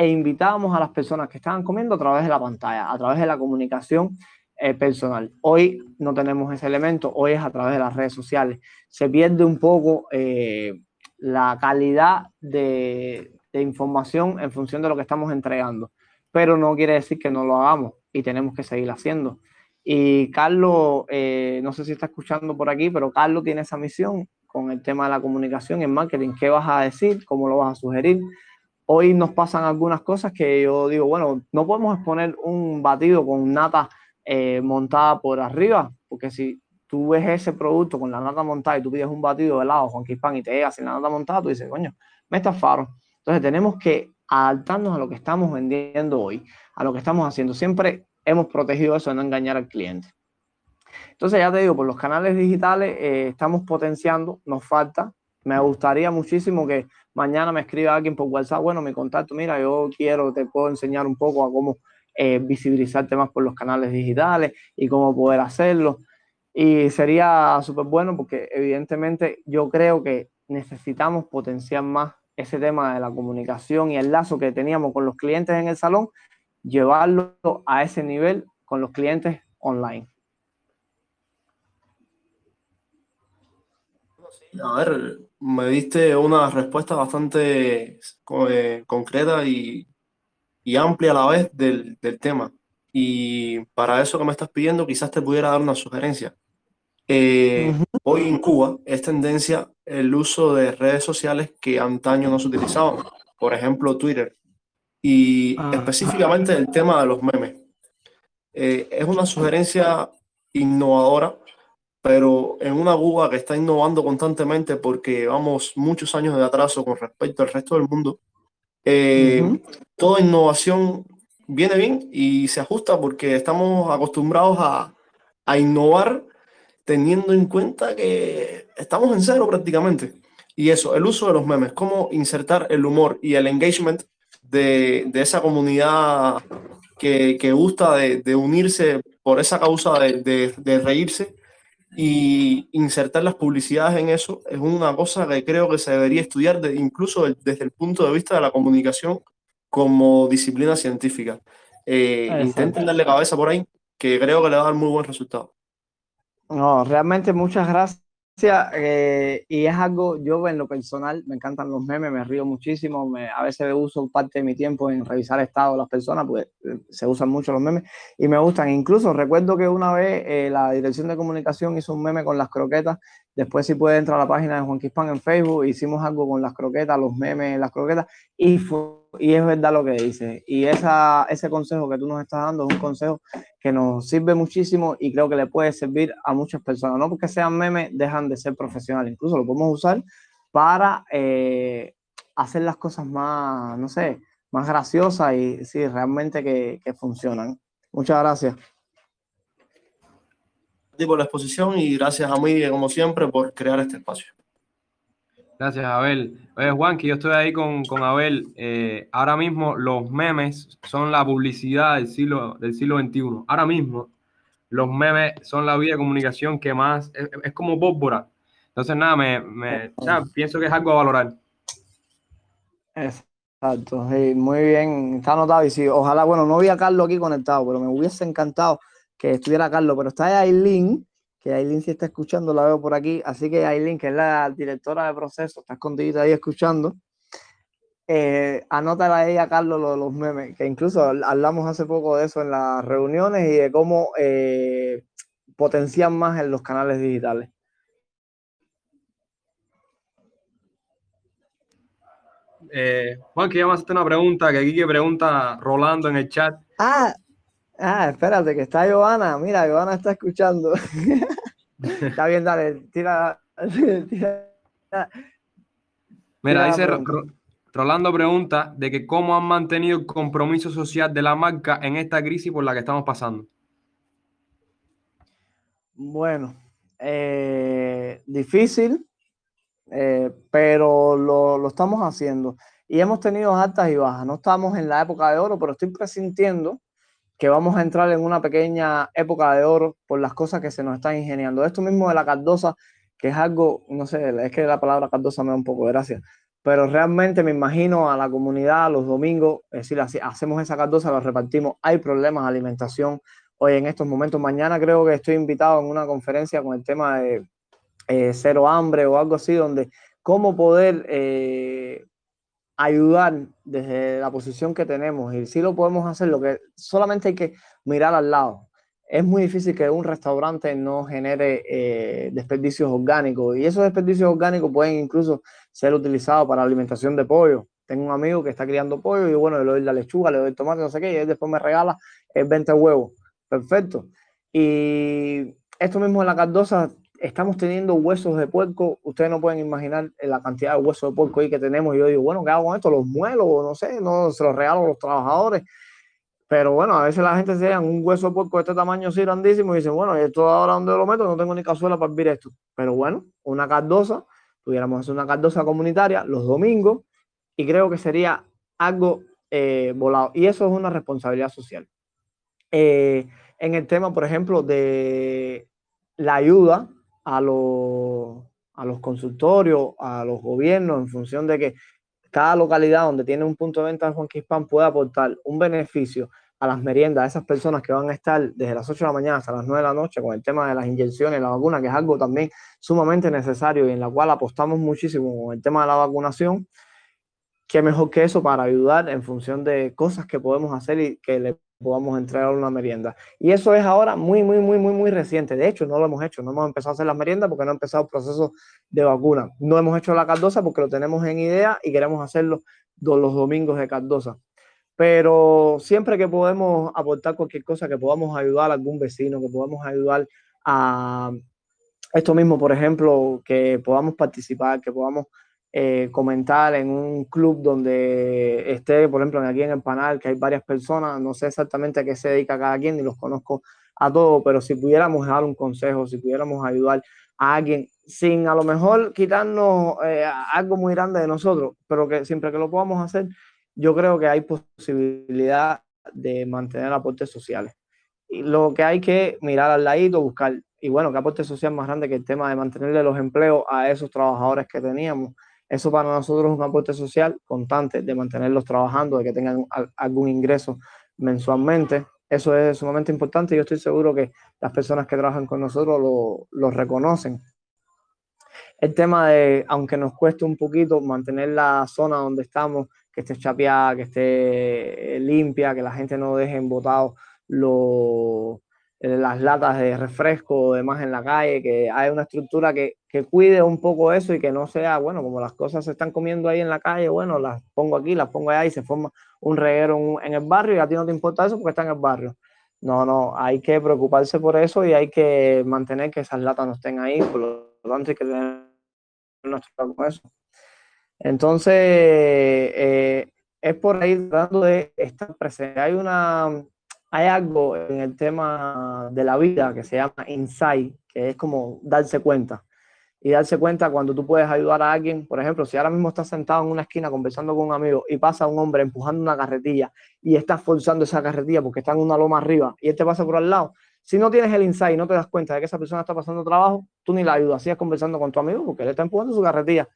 e invitábamos a las personas que estaban comiendo a través de la pantalla, a través de la comunicación eh, personal. Hoy no tenemos ese elemento, hoy es a través de las redes sociales. Se pierde un poco eh, la calidad de, información en función de lo que estamos entregando. Pero no quiere decir que no lo hagamos y tenemos que seguir haciendo. Y Carlos, eh, no sé si está escuchando por aquí, pero Carlos tiene esa misión con el tema de la comunicación en marketing. ¿Qué vas a decir? ¿Cómo lo vas a sugerir? Hoy nos pasan algunas cosas que yo digo, bueno, no podemos exponer un batido con nata eh, montada por arriba, porque si tú ves ese producto con la nata montada y tú pides un batido de helado con Kispan y te llega sin la nata montada, tú dices, coño, me estafaron. Entonces tenemos que adaptarnos a lo que estamos vendiendo hoy, a lo que estamos haciendo. Siempre hemos protegido eso de no engañar al cliente. Entonces ya te digo, por los canales digitales eh, estamos potenciando, nos falta. Me gustaría muchísimo que mañana me escriba alguien por WhatsApp, bueno, mi contacto, mira, yo quiero, te puedo enseñar un poco a cómo eh, visibilizar temas por los canales digitales y cómo poder hacerlo. Y sería súper bueno porque evidentemente yo creo que necesitamos potenciar más ese tema de la comunicación y el lazo que teníamos con los clientes en el salón, llevarlo a ese nivel con los clientes online.
A ver, me diste una respuesta bastante eh, concreta y, y, amplia a la vez del, del tema. Y para eso que me estás pidiendo, quizás te pudiera dar una sugerencia. Eh, hoy en Cuba es tendencia el uso de redes sociales que antaño no se utilizaban, por ejemplo Twitter, y específicamente el tema de los memes. Eh, es una sugerencia innovadora, pero en una Cuba que está innovando constantemente porque vamos muchos años de atraso con respecto al resto del mundo. Eh, toda innovación viene bien y se ajusta porque estamos acostumbrados a, a innovar teniendo en cuenta que estamos en cero prácticamente. Y eso, el uso de los memes, cómo insertar el humor y el engagement de, de esa comunidad que, que gusta de, de, unirse por esa causa de, de, reírse y insertar las publicidades en eso es una cosa que creo que se debería estudiar incluso desde el punto de vista de la comunicación como disciplina científica. Eh, intenten darle cabeza por ahí, que creo que le va a dar muy buen resultado.
No, realmente muchas gracias. Eh, y es algo, yo en lo personal, me encantan los memes, me río muchísimo, me, a veces uso parte de mi tiempo en revisar el estado de las personas, pues se usan mucho los memes y me gustan. Incluso recuerdo que una vez eh, la dirección de comunicación hizo un meme con las croquetas, después si puede entrar a la página de Juan Quispan en Facebook, hicimos algo con las croquetas, los memes, las croquetas, y fue y es verdad lo que dice. Y esa, ese consejo que tú nos estás dando es un consejo que nos sirve muchísimo y creo que le puede servir a muchas personas. No porque sean memes, dejan de ser profesionales. Incluso lo podemos usar para eh, hacer las cosas más, no sé, más graciosas y sí, realmente que, que funcionan. Muchas gracias.
Por la exposición y gracias a mí, como siempre, por crear este espacio.
Gracias, Abel. Oye, Juan, que yo estoy ahí con, con Abel. Eh, ahora mismo los memes son la publicidad del siglo, del siglo XXI. Ahora mismo los memes son la vía de comunicación que más es, como pólvora. Entonces, nada, me, me pienso que es algo a valorar.
Exacto, sí, muy bien, está anotado. Y sí, ojalá, bueno, no vi a Carlos aquí conectado, pero me hubiese encantado que estuviera Carlos, pero está ahí Aileen que Aileen si está escuchando, la veo por aquí. Así que Aileen, que es la directora de proceso, está escondida ahí escuchando. Eh, anótala a ella, Carlos, lo de los memes, que incluso hablamos hace poco de eso en las reuniones y de cómo eh, potencian más en los canales digitales.
Eh, Juan, que vamos a hacer una pregunta que aquí que pregunta Rolando en el chat.
Ah, Ah, espérate, que está Giovanna. Mira, Giovanna está escuchando. está bien, dale, tira.
Mira, dice Rolando pregunta de que cómo han mantenido el compromiso social de la marca en esta crisis por la que estamos pasando.
Bueno, eh, difícil, eh, pero lo, lo, estamos haciendo. Y hemos tenido altas y bajas. No estamos en la época de oro, pero estoy presintiendo que vamos a entrar en una pequeña época de oro por las cosas que se nos están ingeniando. Esto mismo de la cardosa, que es algo, no sé, es que la palabra cardosa me da un poco de gracia, pero realmente me imagino a la comunidad los domingos, es decir, hacemos esa cardosa, la repartimos, hay problemas de alimentación hoy en estos momentos. Mañana creo que estoy invitado en una conferencia con el tema de eh, cero hambre o algo así, donde cómo poder eh, ayudar desde la posición que tenemos y si lo podemos hacer, lo que solamente hay que mirar al lado. Es muy difícil que un restaurante no genere eh, desperdicios orgánicos y esos desperdicios orgánicos pueden incluso ser utilizados para alimentación de pollo. Tengo un amigo que está criando pollo y bueno, le doy la lechuga, le doy el tomate, no sé qué, y él después me regala el 20 huevos. Perfecto. Y esto mismo en la cardosa estamos teniendo huesos de puerco. Ustedes no pueden imaginar la cantidad de huesos de puerco ahí que tenemos. Y yo digo, bueno, ¿qué hago con esto? ¿Los muelo? No sé, no se los regalo a los trabajadores. Pero bueno, a veces la gente se dan un hueso de puerco de este tamaño así grandísimo y dicen, bueno, ¿y esto ahora dónde lo meto? No tengo ni cazuela para hervir esto. Pero bueno, una cardosa, pudiéramos hacer una cardosa comunitaria los domingos y creo que sería algo eh, volado. Y eso es una responsabilidad social. Eh, en el tema, por ejemplo, de la ayuda a los, a los consultorios, a los gobiernos, en función de que cada localidad donde tiene un punto de venta de Juan Quispan pueda aportar un beneficio a las meriendas, a esas personas que van a estar desde las 8 de la mañana hasta las 9 de la noche con el tema de las inyecciones, la vacuna, que es algo también sumamente necesario y en la cual apostamos muchísimo con el tema de la vacunación, qué mejor que eso para ayudar en función de cosas que podemos hacer y que le podamos entregar una merienda. Y eso es ahora muy, muy, muy, muy, muy reciente. De hecho, no lo hemos hecho. No hemos empezado a hacer las meriendas porque no ha empezado el proceso de vacuna. No hemos hecho la cardosa porque lo tenemos en idea y queremos hacerlo los domingos de cardosa. pero siempre que podemos aportar cualquier cosa, que podamos ayudar a algún vecino, que podamos ayudar a esto mismo, por ejemplo, que podamos participar, que podamos eh, comentar en un club donde esté, por ejemplo, aquí en el panel, que hay varias personas, no sé exactamente a qué se dedica cada quien, ni los conozco a todos, pero si pudiéramos dar un consejo, si pudiéramos ayudar a alguien, sin a lo mejor quitarnos eh, algo muy grande de nosotros, pero que siempre que lo podamos hacer, yo creo que hay posibilidad de mantener aportes sociales. Y lo que hay que mirar al ladito, buscar, y bueno, qué aporte social más grande que el tema de mantenerle los empleos a esos trabajadores que teníamos eso para nosotros es un aporte social constante de mantenerlos trabajando, de que tengan algún ingreso mensualmente. Eso es sumamente importante y yo estoy seguro que las personas que trabajan con nosotros lo, reconocen. El tema de, aunque nos cueste un poquito mantener la zona donde estamos, que esté chapeada, que esté limpia, que la gente no deje embotado los eh, las latas de refresco o demás en la calle, que hay una estructura que, que, cuide un poco eso y que no sea, bueno, como las cosas se están comiendo ahí en la calle, bueno, las pongo aquí, las pongo allá y se forma un reguero en el barrio y a ti no te importa eso porque está en el barrio. No, no, hay que preocuparse por eso y hay que mantener que esas latas no estén ahí, por lo tanto hay que tener nuestro con eso. Entonces, eh, es por ahí tratando de estar presente. Hay una, hay algo en el tema de la vida que se llama insight, que es como darse cuenta. Y darse cuenta cuando tú puedes ayudar a alguien, por ejemplo, si ahora mismo estás sentado en una esquina conversando con un amigo y pasa un hombre empujando una carretilla y estás forzando esa carretilla porque está en una loma arriba y él te pasa por al lado, si no tienes el insight y no te das cuenta de que esa persona está pasando trabajo, tú ni la ayudas, sigues conversando con tu amigo porque él está empujando su carretilla.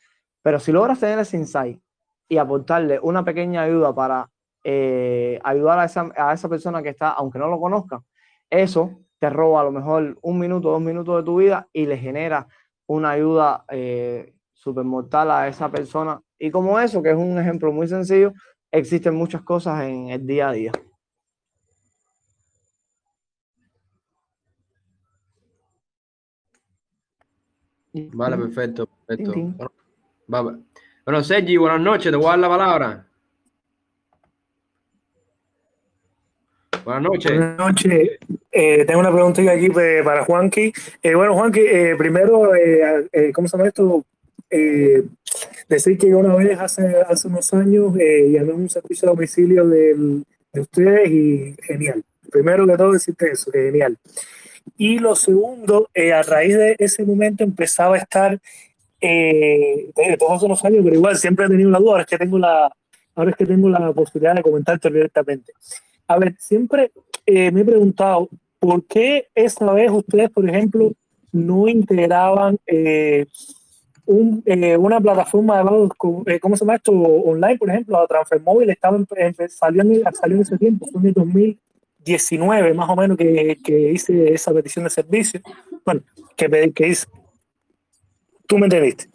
Pero si logras tener ese insight y aportarle una pequeña ayuda para eh, ayudar a esa, a esa persona que está, aunque no lo conozca, eso te roba a lo mejor un minuto, dos minutos de tu vida y le genera una ayuda eh, súper mortal a esa persona. Y como eso, que es un ejemplo muy sencillo, existen muchas cosas en el día a día.
Vale, perfecto, perfecto. Bueno, Sergi, buenas noches, te voy a dar la palabra. Buenas noches.
Buenas noches. Eh, tengo una pregunta aquí para Juanqui. Eh, bueno, Juanqui, eh, primero, ¿cómo se llama esto? decir que una vez hace, hace unos años llamé un servicio de domicilio de, de ustedes y genial. Primero que todo, decirte eso, genial. Y lo segundo, a raíz de ese momento empezaba a estar, eh, todos esos años, pero igual siempre he tenido la duda, ahora es que tengo la, ahora es que tengo la posibilidad de comentarte directamente. A ver, siempre eh, me he preguntado por qué esta vez ustedes, por ejemplo, no integraban eh, eh, una plataforma de pagos, ¿cómo se llama esto? Online, por ejemplo, a Transfer Móvil estaba salió, en, salió en ese tiempo, fue en 2019 más o menos que, que hice esa petición de servicio. Bueno, que, que hice. Tú me entendiste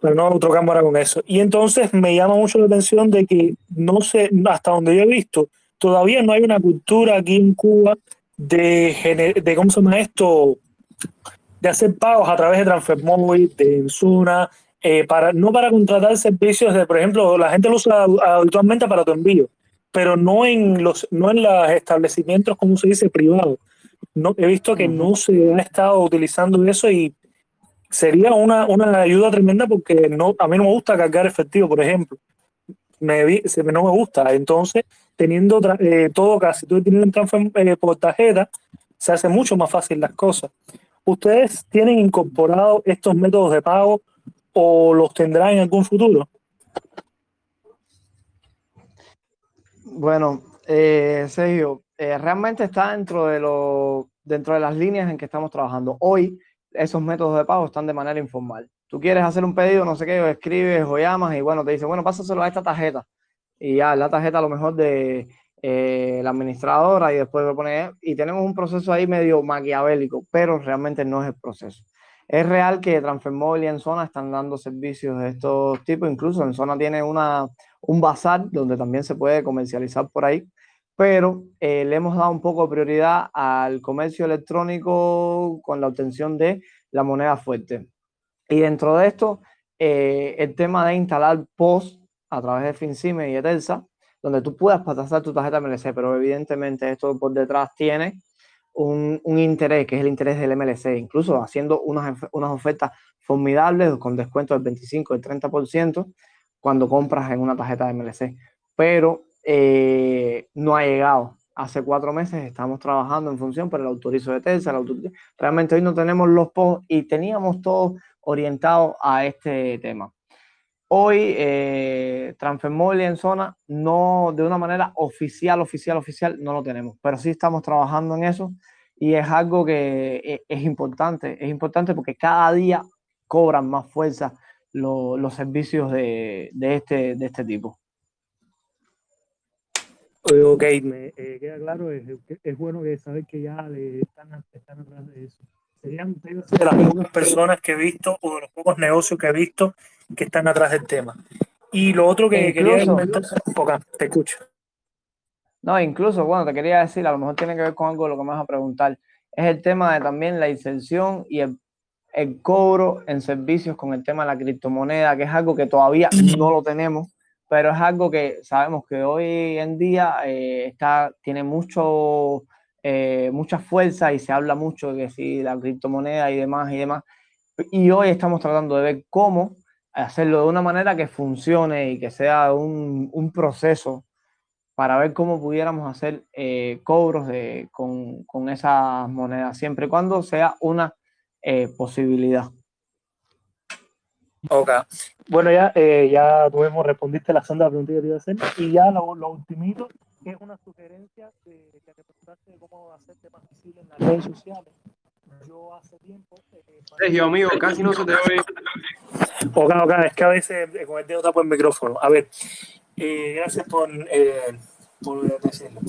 pero no otro cámara con eso. Y entonces me llama mucho la atención de que no sé, hasta donde yo he visto, todavía no hay una cultura aquí en Cuba de, de ¿cómo se llama esto? De hacer pagos a través de transfer móvil, de Enzuna, eh, para, no para contratar servicios de, por ejemplo, la gente lo usa habitualmente para tu envío, pero no en los, no en los establecimientos, como se dice, privados. No, he visto que no se ha estado utilizando eso y sería una, una ayuda tremenda porque no, a mí no me gusta cargar efectivo, por ejemplo. Me, no me gusta. Entonces, teniendo eh, todo casi todo un transfer eh, por tarjeta, se hace mucho más fácil las cosas. ¿Ustedes tienen incorporado estos métodos de pago o los tendrán en algún futuro?
Bueno, eh, Sergio, eh, realmente está dentro de, lo, dentro de las líneas en que estamos trabajando. Hoy esos métodos de pago están de manera informal. Tú quieres hacer un pedido, no sé qué, o escribes o llamas y bueno, te dice, bueno, pásaselo a esta tarjeta y ya la tarjeta a lo mejor de eh, la administradora y después lo pone y tenemos un proceso ahí medio maquiavélico, pero realmente no es el proceso. Es real que Transfermóvil y en zona están dando servicios de estos tipos, incluso en zona tiene una, un bazar donde también se puede comercializar por ahí, pero eh, le hemos dado un poco de prioridad al comercio electrónico con la obtención de la moneda fuerte. Y dentro de esto, eh, el tema de instalar post a través de FinCime y Etelsa donde tú puedas pasar tu tarjeta MLC, pero evidentemente esto por detrás tiene un, un, interés, que es el interés del MLC, incluso haciendo unas, unas ofertas formidables con descuento del 25, del 30% cuando compras en una tarjeta de MLC. Pero eh, no ha llegado. Hace cuatro meses estamos trabajando en función, pero el autorizo de Telsa, realmente hoy no tenemos los posts y teníamos todo orientado a este tema. Hoy, eh, Transfermóvil en zona, no de una manera oficial, oficial, oficial, no lo tenemos, pero sí estamos trabajando en eso y es algo que e, es, importante, es importante porque cada día cobran más fuerza los servicios de, de, este, de este tipo.
Ok, me eh, queda claro, es, es, bueno que saber que ya están, están atrás de eso. Serían de las pocas personas que he visto o de los pocos negocios que he visto que están atrás del tema. Y lo otro que quería comentar, te escucho.
No, incluso, bueno, te quería decir, a lo mejor tiene que ver con algo de lo que me vas a preguntar, es el tema de también la inserción y el, el cobro en servicios con el tema de la criptomoneda, que es algo que todavía no lo tenemos, pero es algo que sabemos que hoy en día eh, está, tiene mucho, eh, mucha fuerza y se habla mucho de que si la criptomoneda y demás y demás. Y hoy estamos tratando de ver cómo hacerlo de una manera que funcione y que sea un, un proceso para ver cómo pudiéramos hacer eh, cobros de, con, con, esas monedas, siempre y cuando sea una eh, posibilidad.
Ok. Bueno, ya, eh, ya tuvimos, respondiste la segunda pregunta que te iba a hacer. Y ya lo, lo ultimito, es una sugerencia de, que te preguntaste de cómo hacerte más visible en las redes sociales yo hace tiempo.
Eh, Sergio, amigo, casi no se te oye.
Ok, ok, es que a veces eh, con el dedo tapo el micrófono. A ver, eh, gracias por, eh, por decirlo.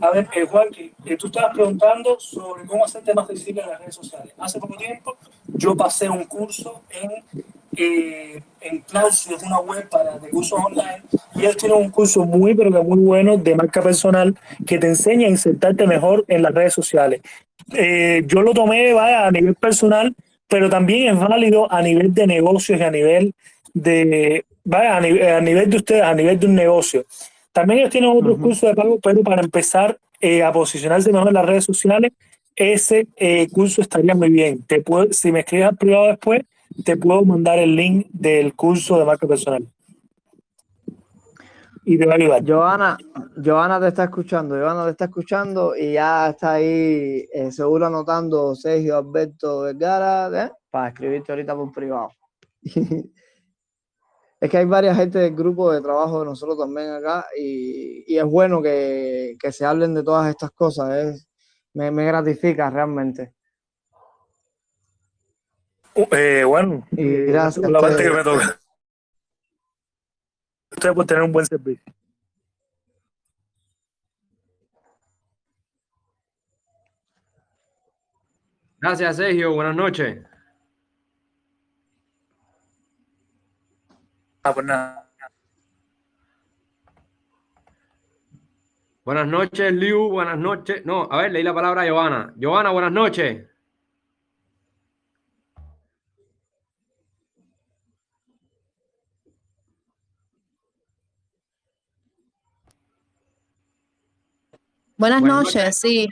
A ver, eh, Juan, que, tú estabas preguntando sobre cómo hacerte más visible en las redes sociales. Hace poco tiempo yo pasé un curso en, eh, en Clausius, una web para de cursos online, y ellos tienen un curso muy, pero que muy bueno de marca personal que te enseña a insertarte mejor en las redes sociales. Eh, yo lo tomé vaya, a nivel personal, pero también es válido a nivel de negocios y a nivel de, vaya, a, nivel, de ustedes, a nivel de un negocio. También ellos tienen otros cursos de pago, pero para empezar eh, a posicionarse mejor en las redes sociales, ese eh, curso estaría muy bien. Te puedo, si me escribes al privado después, te puedo mandar el link del curso de marca personal y te va a ayudar.
Joana, Joana te está escuchando, Joana te está escuchando y ya está ahí eh, seguro anotando Sergio Alberto Vergara ¿eh? para escribirte ahorita por privado. es que hay varias gente del grupo de trabajo de nosotros también acá y, y es bueno que, que, se hablen de todas estas cosas, es, me, me gratifica realmente.
Uh, eh, bueno,
y gracias.
La parte que me toca usted por tener un buen servicio.
Gracias, Sergio. Buenas noches.
Ah, pues nada.
Buenas noches, Liu. Buenas noches. No, a ver, leí la palabra a Giovanna. Giovanna, buenas noches.
Buenas, noches, sí.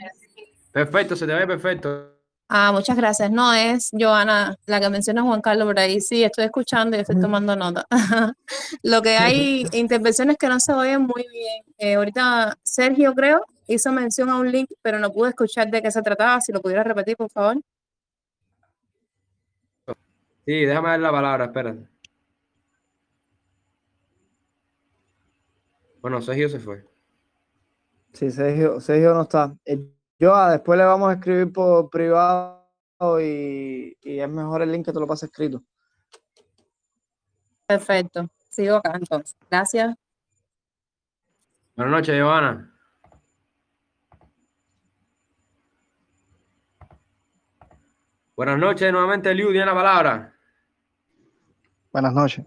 Perfecto, se te ve perfecto.
Ah, muchas gracias. No, es Joana, la que menciona Juan Carlos por ahí. Sí, estoy escuchando y estoy tomando nota. Lo que hay intervenciones que no se oyen muy bien. Eh, ahorita Sergio, creo, hizo mención a un link, pero no pude escuchar de qué se trataba. Si lo pudiera repetir, por favor.
Sí, déjame ver la palabra, espérate. Bueno, Sergio se fue.
Sí, Sergio, Sergio no está. Yo ah, después le vamos a escribir por privado y, y, es mejor el link que te lo pase escrito.
Perfecto. Sigo acá entonces. Gracias.
Buenas noches, Giovanna. Buenas noches, nuevamente Liu, tiene la palabra.
Buenas noches.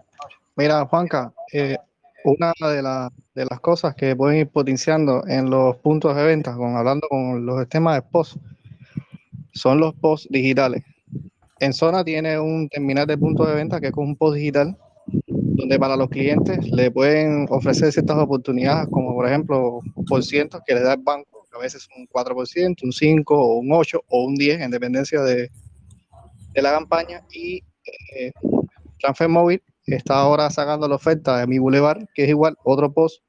Mira, Juanca, eh, una de, de, las cosas que pueden ir potenciando en los puntos de venta, con, hablando con los temas de post, son los posts digitales. En zona tiene un terminal de puntos de venta que es un post digital donde para los clientes le pueden ofrecer ciertas oportunidades, como por ejemplo por ciento que le da el banco, a veces un 4%, un 5 o un 8 o un 10 en dependencia de, de la campaña. Y eh, Transfer Móvil está ahora sacando la oferta de Mi Boulevard, que es igual otro post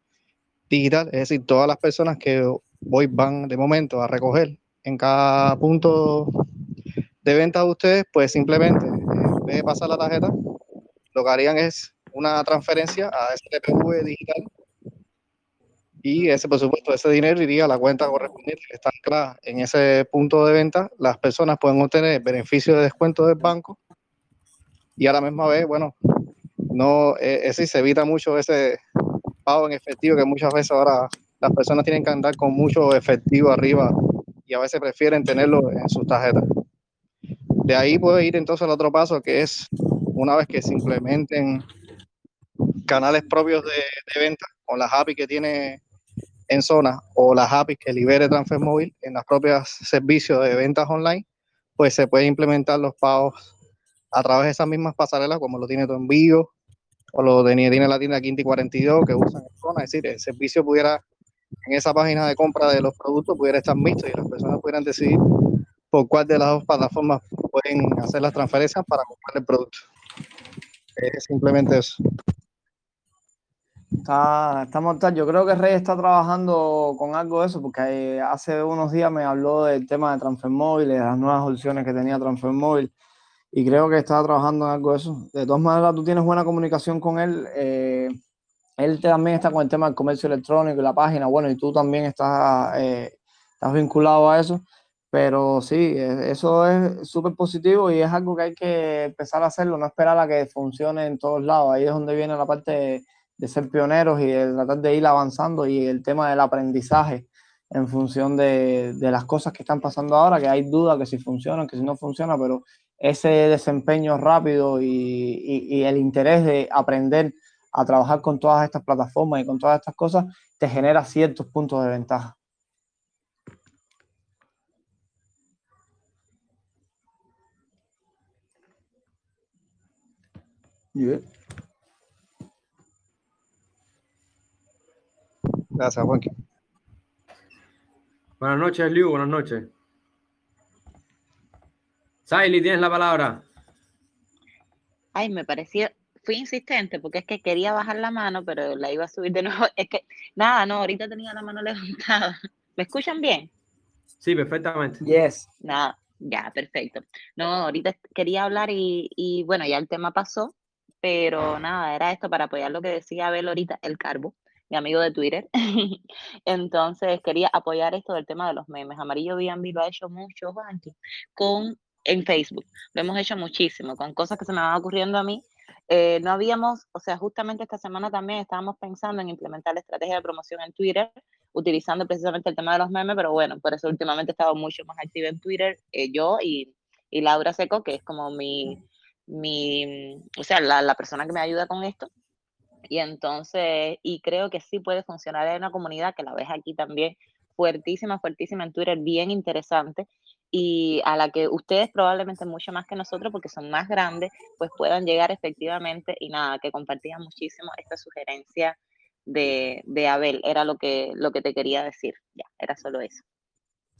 digital, es decir, todas las personas que hoy van de momento a recoger en cada punto de venta de ustedes, pues simplemente en vez de pasar la tarjeta, lo que harían es una transferencia a STPV digital y ese, por supuesto, ese dinero iría a la cuenta correspondiente que está anclada en ese punto de venta. Las personas pueden obtener beneficio de descuento del banco y a la misma vez, bueno, no, es decir, se evita mucho ese pago en efectivo que muchas veces ahora las personas tienen que andar con mucho efectivo arriba y a veces prefieren tenerlo en sus tarjetas. De ahí puede ir entonces al otro paso que es una vez que se implementen canales propios de, venta con las API que tiene en zona o las API que libere Transfer Móvil en las propias servicios de ventas online, pues se puede implementar los pagos a través de esas mismas pasarelas como lo tiene tu envío o lo tiene, tiene la tienda Quinti 42 que usan en zona, es decir, el servicio pudiera en esa página de compra de los productos pudiera estar mixto y las personas pudieran decidir por cuál de las dos plataformas pueden hacer las transferencias para comprar el producto. Es simplemente eso.
Está, está mortal. Yo creo que Rey está trabajando con algo de eso, porque eh, hace unos días me habló del tema de transfer móvil, de las nuevas opciones que tenía transfer móvil, y creo que está trabajando en algo de eso. De todas maneras, tú tienes buena comunicación con él. Eh, él también está con el tema del comercio electrónico y la página, bueno, y tú también estás, eh, estás vinculado a eso. Pero sí, e, eso es súper positivo y es algo que hay que empezar a hacerlo, no esperar a que funcione en todos lados. Ahí es donde viene la parte de, ser pioneros y de tratar de ir avanzando y el tema del aprendizaje en función de, las cosas que están pasando ahora, que hay dudas que si funcionan, que si no funciona, pero ese desempeño rápido y el interés de aprender a trabajar con todas estas plataformas y con todas estas cosas te genera ciertos puntos de ventaja.
Gracias, Juanqui.
Buenas noches, Liu. Buenas noches. Saily, tienes la palabra.
Ay, me pareció, fui insistente porque es que quería bajar la mano, pero la iba a subir de nuevo. Es que, nada, no, ahorita tenía la mano levantada. ¿Me escuchan bien?
Sí, perfectamente.
Yes.
Nada, ya, perfecto. No, ahorita quería hablar y, y bueno, ya el tema pasó pero nada, era esto para apoyar lo que decía Abel ahorita, el Carbo, mi amigo de Twitter. Entonces quería apoyar esto del tema de los memes. Amarillo B&B lo ha hecho mucho, Juanqui, con en Facebook. Lo hemos hecho muchísimo, con cosas que se me van ocurriendo a mí. Eh, no habíamos, o sea, justamente esta semana también estábamos pensando en implementar la estrategia de promoción en Twitter, utilizando precisamente el tema de los memes, pero bueno, por eso últimamente he estado mucho más activa en Twitter, eh, yo y, y Laura Seco, que es como mi, mi, o sea, la, la, persona que me ayuda con esto. Y entonces, y creo que sí puede funcionar en una comunidad que la ves aquí también fuertísima, fuertísima en Twitter, bien interesante y a la que ustedes probablemente mucho más que nosotros porque son más grandes, pues puedan llegar efectivamente y nada, que compartían muchísimo esta sugerencia de, de Abel, era lo que, lo que te quería decir, ya, era solo eso.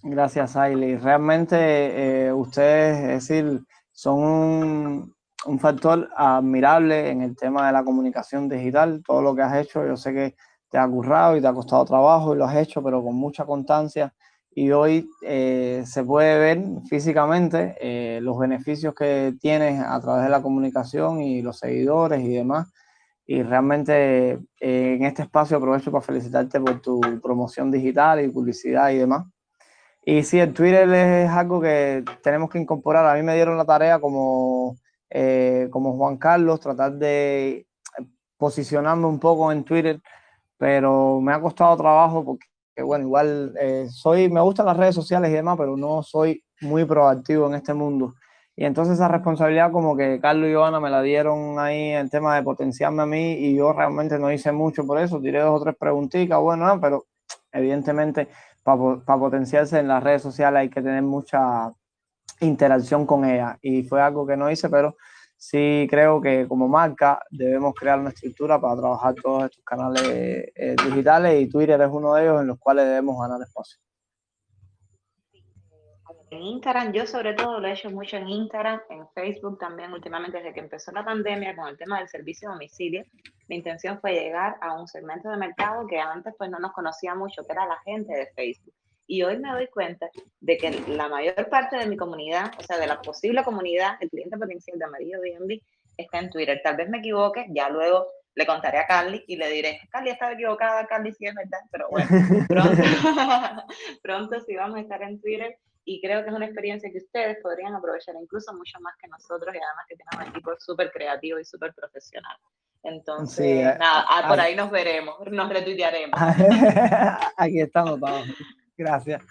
Gracias, Ailey. Realmente eh, ustedes, es decir, son un factor admirable en el tema de la comunicación digital. Todo lo que has hecho, yo sé que te ha currado y te ha costado trabajo y lo has hecho, pero con mucha constancia. Y hoy eh, se puede ver físicamente eh, los beneficios que tienes a través de la comunicación y los seguidores y demás. Y realmente eh, en este espacio aprovecho para felicitarte por tu promoción digital y publicidad y demás. Y sí, el Twitter es algo que tenemos que incorporar. A mí me dieron la tarea como como Juan Carlos, tratar de posicionarme un poco en Twitter, pero me ha costado trabajo porque, bueno, igual eh, soy, me gustan las redes sociales y demás, pero no soy muy proactivo en este mundo. Y entonces esa responsabilidad como que Carlos y Joana me la dieron ahí en tema de potenciarme a mí y yo realmente no hice mucho por eso, tiré dos o tres preguntitas, bueno, pero evidentemente para potenciarse en las redes sociales hay que tener mucha interacción con ella y fue algo que no hice, pero sí creo que como marca debemos crear una estructura para trabajar todos estos canales eh, digitales y Twitter es uno de ellos en los cuales debemos ganar espacio.
En Instagram, yo sobre todo lo he hecho mucho en Instagram, en Facebook también, últimamente desde que empezó la pandemia con el tema del servicio de domicilio, mi intención fue llegar a un segmento de mercado que antes pues no nos conocía mucho, que era la gente de Facebook. Y hoy me doy cuenta de que la mayor parte de mi comunidad, o sea, de la posible comunidad, el cliente potencial de Amarillo DMV, está en Twitter. Tal vez me equivoque, ya luego le contaré a Carly y le diré, Carly estaba equivocada, Carly sí es verdad, pero bueno, pronto, pronto sí vamos a estar en Twitter y creo que es una experiencia que ustedes podrían aprovechar incluso mucho más que nosotros y además que tienen un equipo súper creativo y súper profesional. Entonces, nada, ah, por ahí nos veremos, nos retuitearemos.
Aquí estamos, vamos. Gracias.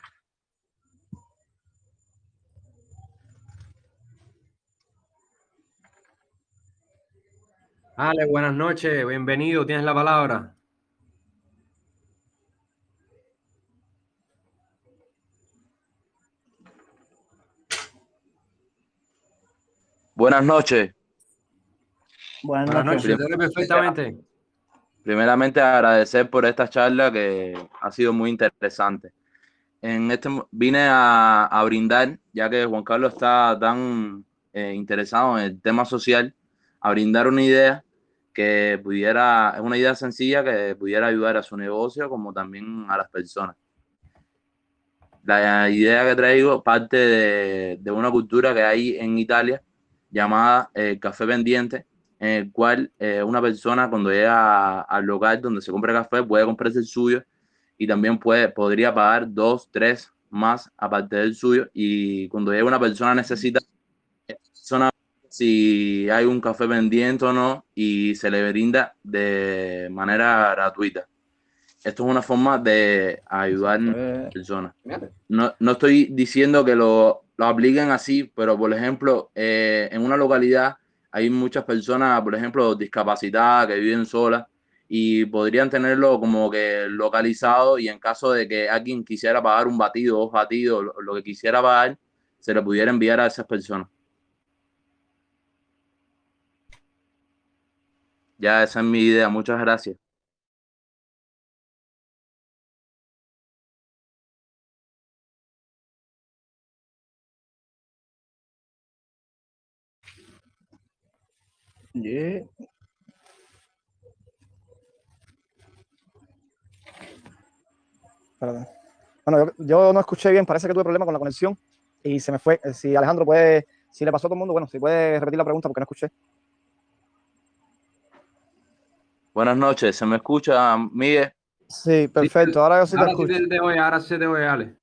Ale, buenas noches, bienvenido, tienes la palabra.
Buenas noches.
Buenas, noches.
perfectamente.
Primeramente agradecer por esta charla que ha sido muy interesante. En este vine a, brindar, ya que Juan Carlos está tan eh, interesado en el tema social, a brindar una idea que pudiera, es una idea sencilla que pudiera ayudar a su negocio como también a las personas. La idea que traigo parte de, de una cultura que hay en Italia llamada eh, Café Pendiente, en el cual eh, una persona cuando llega al local donde se compra café puede comprarse el suyo y también puede, podría pagar dos, tres más aparte del suyo y cuando llega una persona necesita si hay un café pendiente o no y se le brinda de manera gratuita. Esto es una forma de ayudar a personas. No, no estoy diciendo que lo lo apliquen así, pero por ejemplo, eh, en una localidad hay muchas personas, por ejemplo, discapacitadas que viven solas y podrían tenerlo como que localizado y en caso de que alguien quisiera pagar un batido, dos batidos, lo, lo que quisiera pagar, se le pudiera enviar a esas personas. Ya esa es mi idea. Muchas gracias.
Bueno, yo, no escuché bien, parece que tuve problema con la conexión y se me fue. Eh, si Alejandro puede, si le pasó a todo el mundo, bueno, si puede repetir la pregunta porque no escuché.
Buenas noches, ¿se me escucha, Miguel?
Sí, perfecto, ahora yo sí te escucho.
ahora sí te voy, Ale.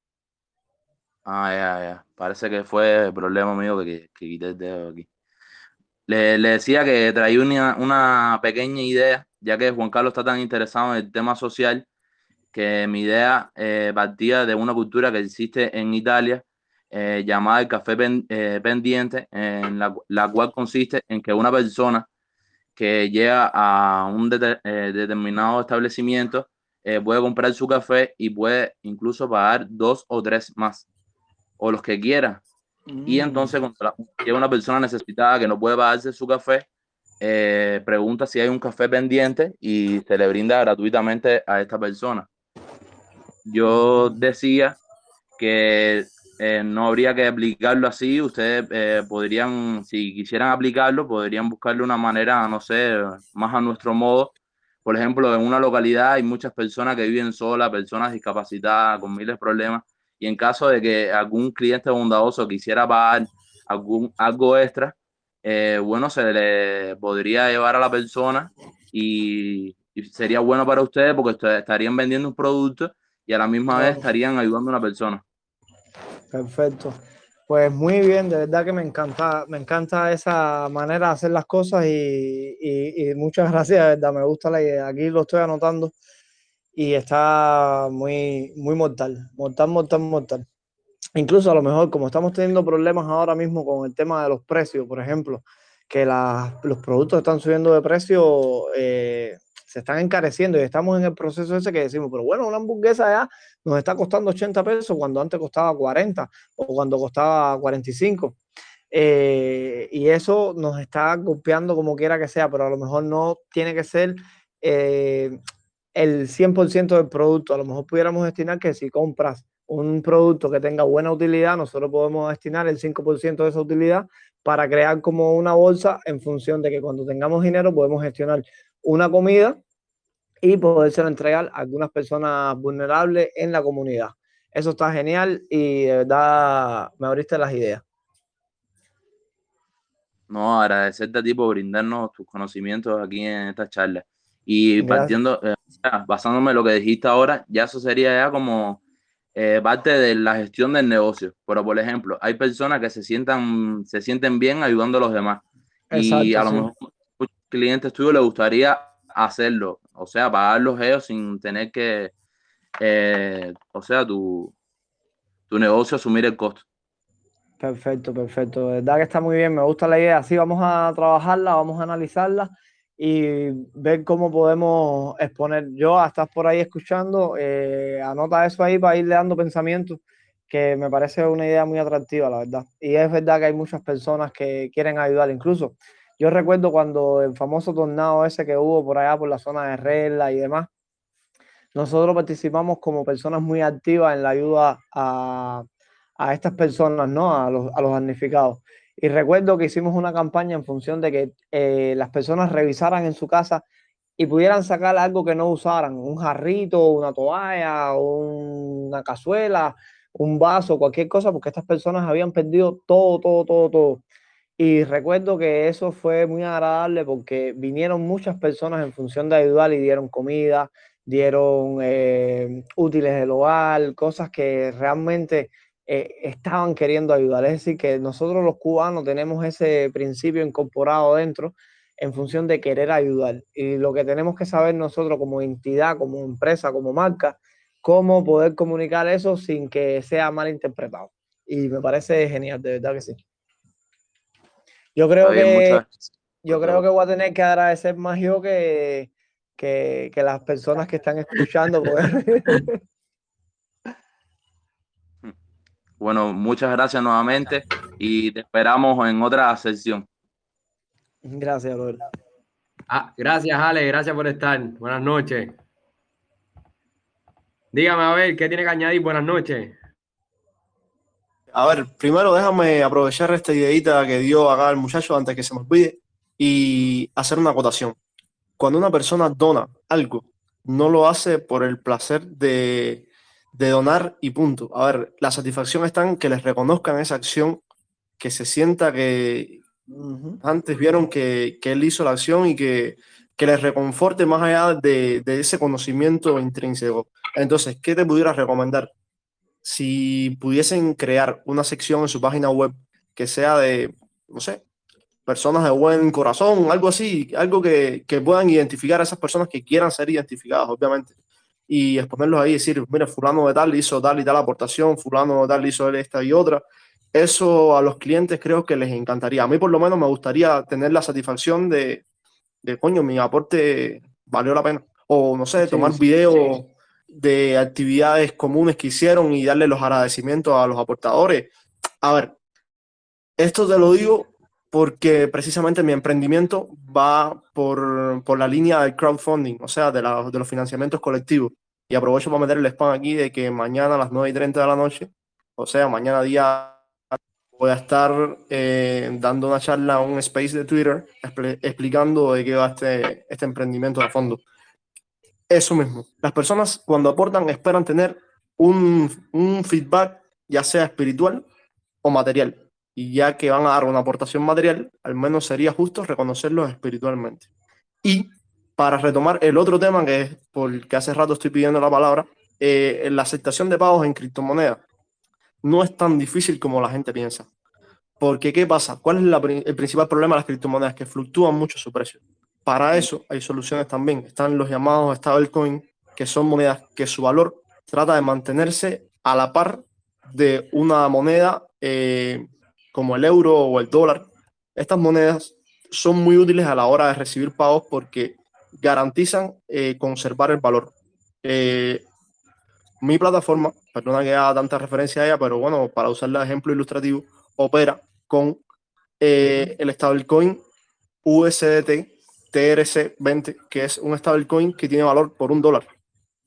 Ah, ya, ya. Parece que fue el problema mío que, que quité el dedo aquí. Le, decía que traía una, una, pequeña idea, ya que Juan Carlos está tan interesado en el tema social, que mi idea eh, partía de una cultura que existe en Italia eh, llamada el café eh, pendiente, en la, cual consiste en que una persona que llega a un determinado establecimiento puede comprar su café y puede incluso pagar dos o tres más, o los que quiera, y mm. entonces, cuando llega una persona necesitada que no puede pagarse su café, eh, pregunta si hay un café pendiente y se le brinda gratuitamente a esta persona. Yo decía que eh, no habría que aplicarlo así. Ustedes eh, podrían, si quisieran aplicarlo, podrían buscarle una manera, no sé, más a nuestro modo. Por ejemplo, en una localidad hay muchas personas que viven solas, personas discapacitadas, con miles de problemas y en caso de que algún cliente bondadoso quisiera pagar algún, algo extra, eh, bueno, se le podría llevar a la persona y, sería bueno para ustedes porque estarían vendiendo un producto y a la misma vez estarían ayudando a una persona.
Perfecto. Pues muy bien, de verdad que me encanta, me encanta esa manera de hacer las cosas y, y, y muchas gracias, de verdad, me gusta la idea. Aquí lo estoy anotando y está muy, muy mortal, mortal, mortal, mortal. Incluso a lo mejor, como estamos teniendo problemas ahora mismo con el tema de los precios, por ejemplo, que los productos están subiendo de precio, eh, se están encareciendo y estamos en el proceso ese que decimos, pero bueno, una hamburguesa ya nos está costando 80 pesos cuando antes costaba 40 o cuando costaba 45. eh, y eso nos está golpeando como quiera que sea, pero a lo mejor no tiene que ser eh, el 100% del producto. A lo mejor pudiéramos destinar que si compras un producto que tenga buena utilidad, nosotros podemos destinar el 5% de esa utilidad para crear como una bolsa en función de que cuando tengamos dinero podemos gestionar una comida y podérselo entregar a algunas personas vulnerables en la comunidad. Eso está genial y de verdad me abriste las ideas.
No, agradecerte a ti por brindarnos tus conocimientos aquí en esta charla. Y partiendo, eh, basándome en lo que dijiste ahora, ya eso sería ya como eh, parte de la gestión del negocio. Pero, por ejemplo, hay personas que se sientan, se sienten bien ayudando a los demás. y a lo mejor muchos clientes tuyos les gustaría hacerlo, o sea, pagarlos ellos sin tener que, eh, o sea, tu, tu negocio asumir el costo.
Perfecto, perfecto. De verdad que está muy bien, me gusta la idea. Así vamos a trabajarla, vamos a analizarla y ver cómo podemos exponer. Yo, estás por ahí escuchando, eh, anota eso ahí para irle dando pensamientos, que me parece una idea muy atractiva, la verdad. Y es verdad que hay muchas personas que quieren ayudar. Incluso yo recuerdo cuando el famoso tornado ese que hubo por allá por la zona de Regla y demás, nosotros participamos como personas muy activas en la ayuda a, estas personas, ¿no? A los, a los damnificados. Y recuerdo que hicimos una campaña en función de que eh, las personas revisaran en su casa y pudieran sacar algo que no usaran, un jarrito, una toalla, una cazuela, un vaso, cualquier cosa, porque estas personas habían perdido todo, todo, todo, todo. Y recuerdo que eso fue muy agradable porque vinieron muchas personas en función de ayudar y dieron comida, dieron eh, útiles del hogar, cosas que realmente eh, estaban queriendo ayudar. Es decir, que nosotros los cubanos tenemos ese principio incorporado dentro en función de querer ayudar. Y lo que tenemos que saber nosotros como entidad, como empresa, como marca, cómo poder comunicar eso sin que sea mal interpretado. Y me parece genial, de verdad que sí. Yo creo que yo creo que voy a tener que agradecer más yo que, que, que las personas que están escuchando. Pues.
Bueno, muchas gracias nuevamente y te esperamos en otra sesión.
Gracias, Robert.
Ah, gracias, Ale, gracias por estar. Buenas noches. Dígame, a ver, ¿qué tiene que añadir? Buenas noches.
A ver, primero déjame aprovechar esta ideita que dio acá el muchacho antes que se me olvide y hacer una acotación. Cuando una persona dona algo, no lo hace por el placer de de donar y punto. A ver, la satisfacción está en que les reconozcan esa acción, que se sienta que antes vieron que, él hizo la acción y que, que les reconforte más allá de, ese conocimiento intrínseco. Entonces, ¿qué te pudiera recomendar? Si pudiesen crear una sección en su página web que sea de, no sé, personas de buen corazón, algo así, algo que, que puedan identificar a esas personas que quieran ser identificadas, obviamente y exponerlos ahí y decir, mira, fulano de tal hizo tal y tal aportación, fulano de tal hizo esta y otra. Eso a los clientes creo que les encantaría. A mí por lo menos me gustaría tener la satisfacción de, de coño, mi aporte valió la pena. O no sé, tomar videos de actividades comunes que hicieron y darle los agradecimientos a los aportadores. A ver, esto te lo digo porque precisamente mi emprendimiento va por, por la línea del crowdfunding, o sea, de, la, de, los financiamientos colectivos. Y aprovecho para meter el spam aquí de que mañana a las 9 y 30 de la noche, o sea, mañana día voy a estar eh, dando una charla en un space de Twitter explicando de qué va este, este emprendimiento de fondo. Eso mismo. Las personas cuando aportan esperan tener un, un feedback, ya sea espiritual o material y ya que van a dar una aportación material, al menos sería justo reconocerlos espiritualmente. Y para retomar el otro tema que es por que hace rato estoy pidiendo la palabra, eh, la aceptación de pagos en criptomonedas no es tan difícil como la gente piensa. Porque, ¿qué pasa? ¿Cuál es el principal problema de las criptomonedas? Que fluctúan mucho su precio. Para eso hay soluciones también. Están los llamados stablecoin, que son monedas que su valor trata de mantenerse a la par de una moneda eh, como el euro o el dólar, estas monedas son muy útiles a la hora de recibir pagos porque garantizan eh, conservar el valor. Eh, mi plataforma, perdona que haga tanta referencia a ella, pero bueno, para usarla de ejemplo ilustrativo, opera con el stablecoin USDT TRC20, que es un stablecoin que tiene valor por un dólar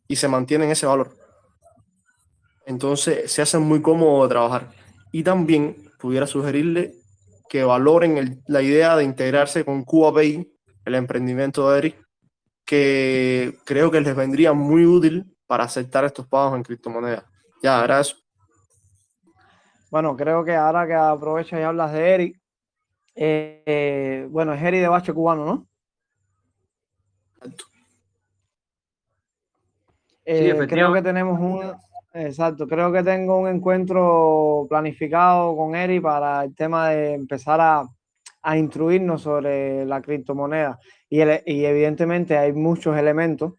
y se mantiene en ese valor. Entonces se hace muy cómodo de trabajar. Y también pudiera sugerirle que valoren la idea de integrarse con CubaPay, el emprendimiento de Eric, que creo que les vendría muy útil para aceptar estos pagos en criptomonedas. Ya, gracias.
Bueno, creo que ahora que aprovechas y hablas de Eric, eh, bueno, es Eric de Bache Cubano, ¿no? Eh, creo que tenemos un, exacto, creo que tengo un encuentro planificado con Eri para el tema de empezar a, a instruirnos sobre la criptomoneda. Y, y, evidentemente hay muchos elementos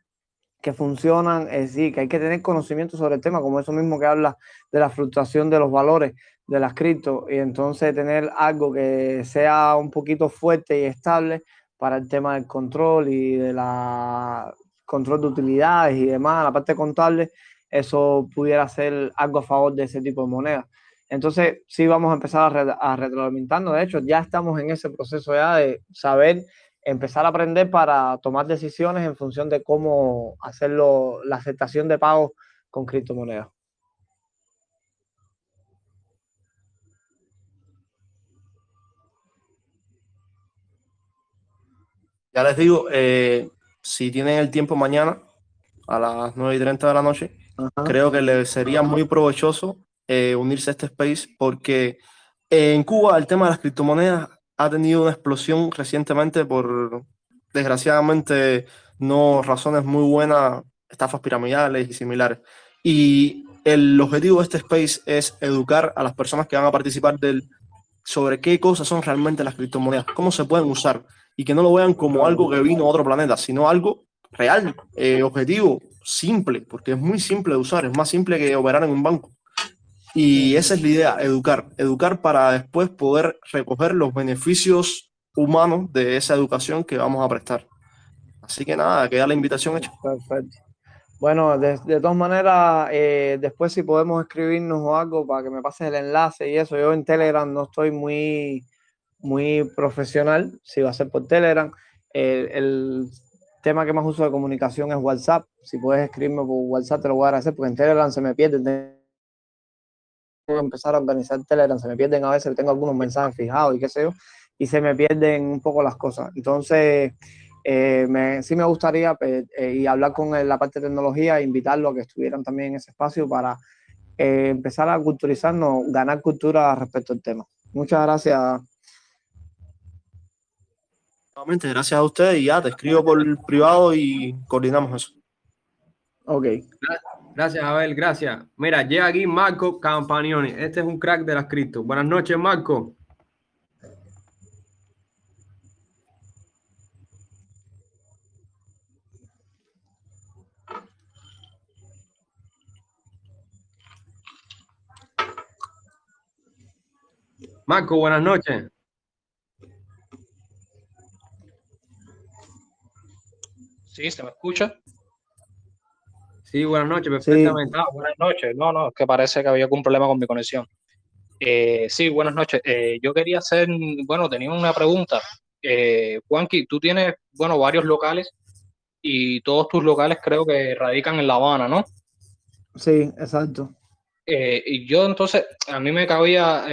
que funcionan, es decir, que hay que tener conocimiento sobre el tema, como eso mismo que habla de la fluctuación de los valores de las cripto, y entonces tener algo que sea un poquito fuerte y estable para el tema del control y de la control de utilidades y demás, la parte contable, eso pudiera ser algo a favor de ese tipo de moneda. Entonces, sí vamos a empezar a, a retroalimentarnos. De hecho, ya estamos en ese proceso ya de saber, empezar a aprender para tomar decisiones en función de cómo hacerlo, la aceptación de pagos con criptomonedas.
Ya les digo, eh, si tienen el tiempo mañana a las 9 y 30 de la noche, creo que les sería muy provechoso eh, unirse a este space porque en Cuba el tema de las criptomonedas ha tenido una explosión recientemente por, desgraciadamente, no razones muy buenas, estafas piramidales y similares. Y el objetivo de este space es educar a las personas que van a participar del sobre qué cosas son realmente las criptomonedas, cómo se pueden usar y que no lo vean como algo que vino a otro planeta, sino algo real, eh, objetivo, simple, porque es muy simple de usar, es más simple que operar en un banco. Y esa es la idea, educar, educar para después poder recoger los beneficios humanos de esa educación que vamos a prestar. Así que nada, queda la invitación hecha.
Perfecto. Bueno, de, de todas maneras, eh, después si podemos escribirnos o algo para que me pases el enlace y eso, yo en Telegram no estoy muy muy profesional, si va a ser por Telegram. El, tema que más uso de comunicación es WhatsApp. Si puedes escribirme por WhatsApp, te lo voy a agradecer porque en Telegram se me pierden. Tengo que empezar a organizar Telegram, se me pierden a veces, tengo algunos mensajes fijados y qué sé yo, y se me pierden un poco las cosas. Entonces, eh, me, sí me gustaría pues, eh, y hablar con la parte de tecnología, invitarlo a que estuvieran también en ese espacio para eh, empezar a culturizarnos, ganar cultura respecto al tema. Muchas gracias
gracias a usted y ya te escribo por el privado y coordinamos eso.
Ok.
Gracias, Abel, gracias. Mira, llega aquí Marco Campagnoni. Este es un crack de las cripto. Buenas noches, Marco. Marco, buenas noches.
Sí, ¿se me escucha?
Sí, buenas noches, perfectamente.
Ah, buenas noches. No, no, es que parece que había algún problema con mi conexión. Eh, sí, buenas noches. Eh, yo quería hacer, bueno, tenía una pregunta. Eh, Juanqui, tú tienes, bueno, varios locales y todos tus locales creo que radican en La Habana, ¿no?
Sí, exacto.
Eh, y yo entonces, a mí me cabía,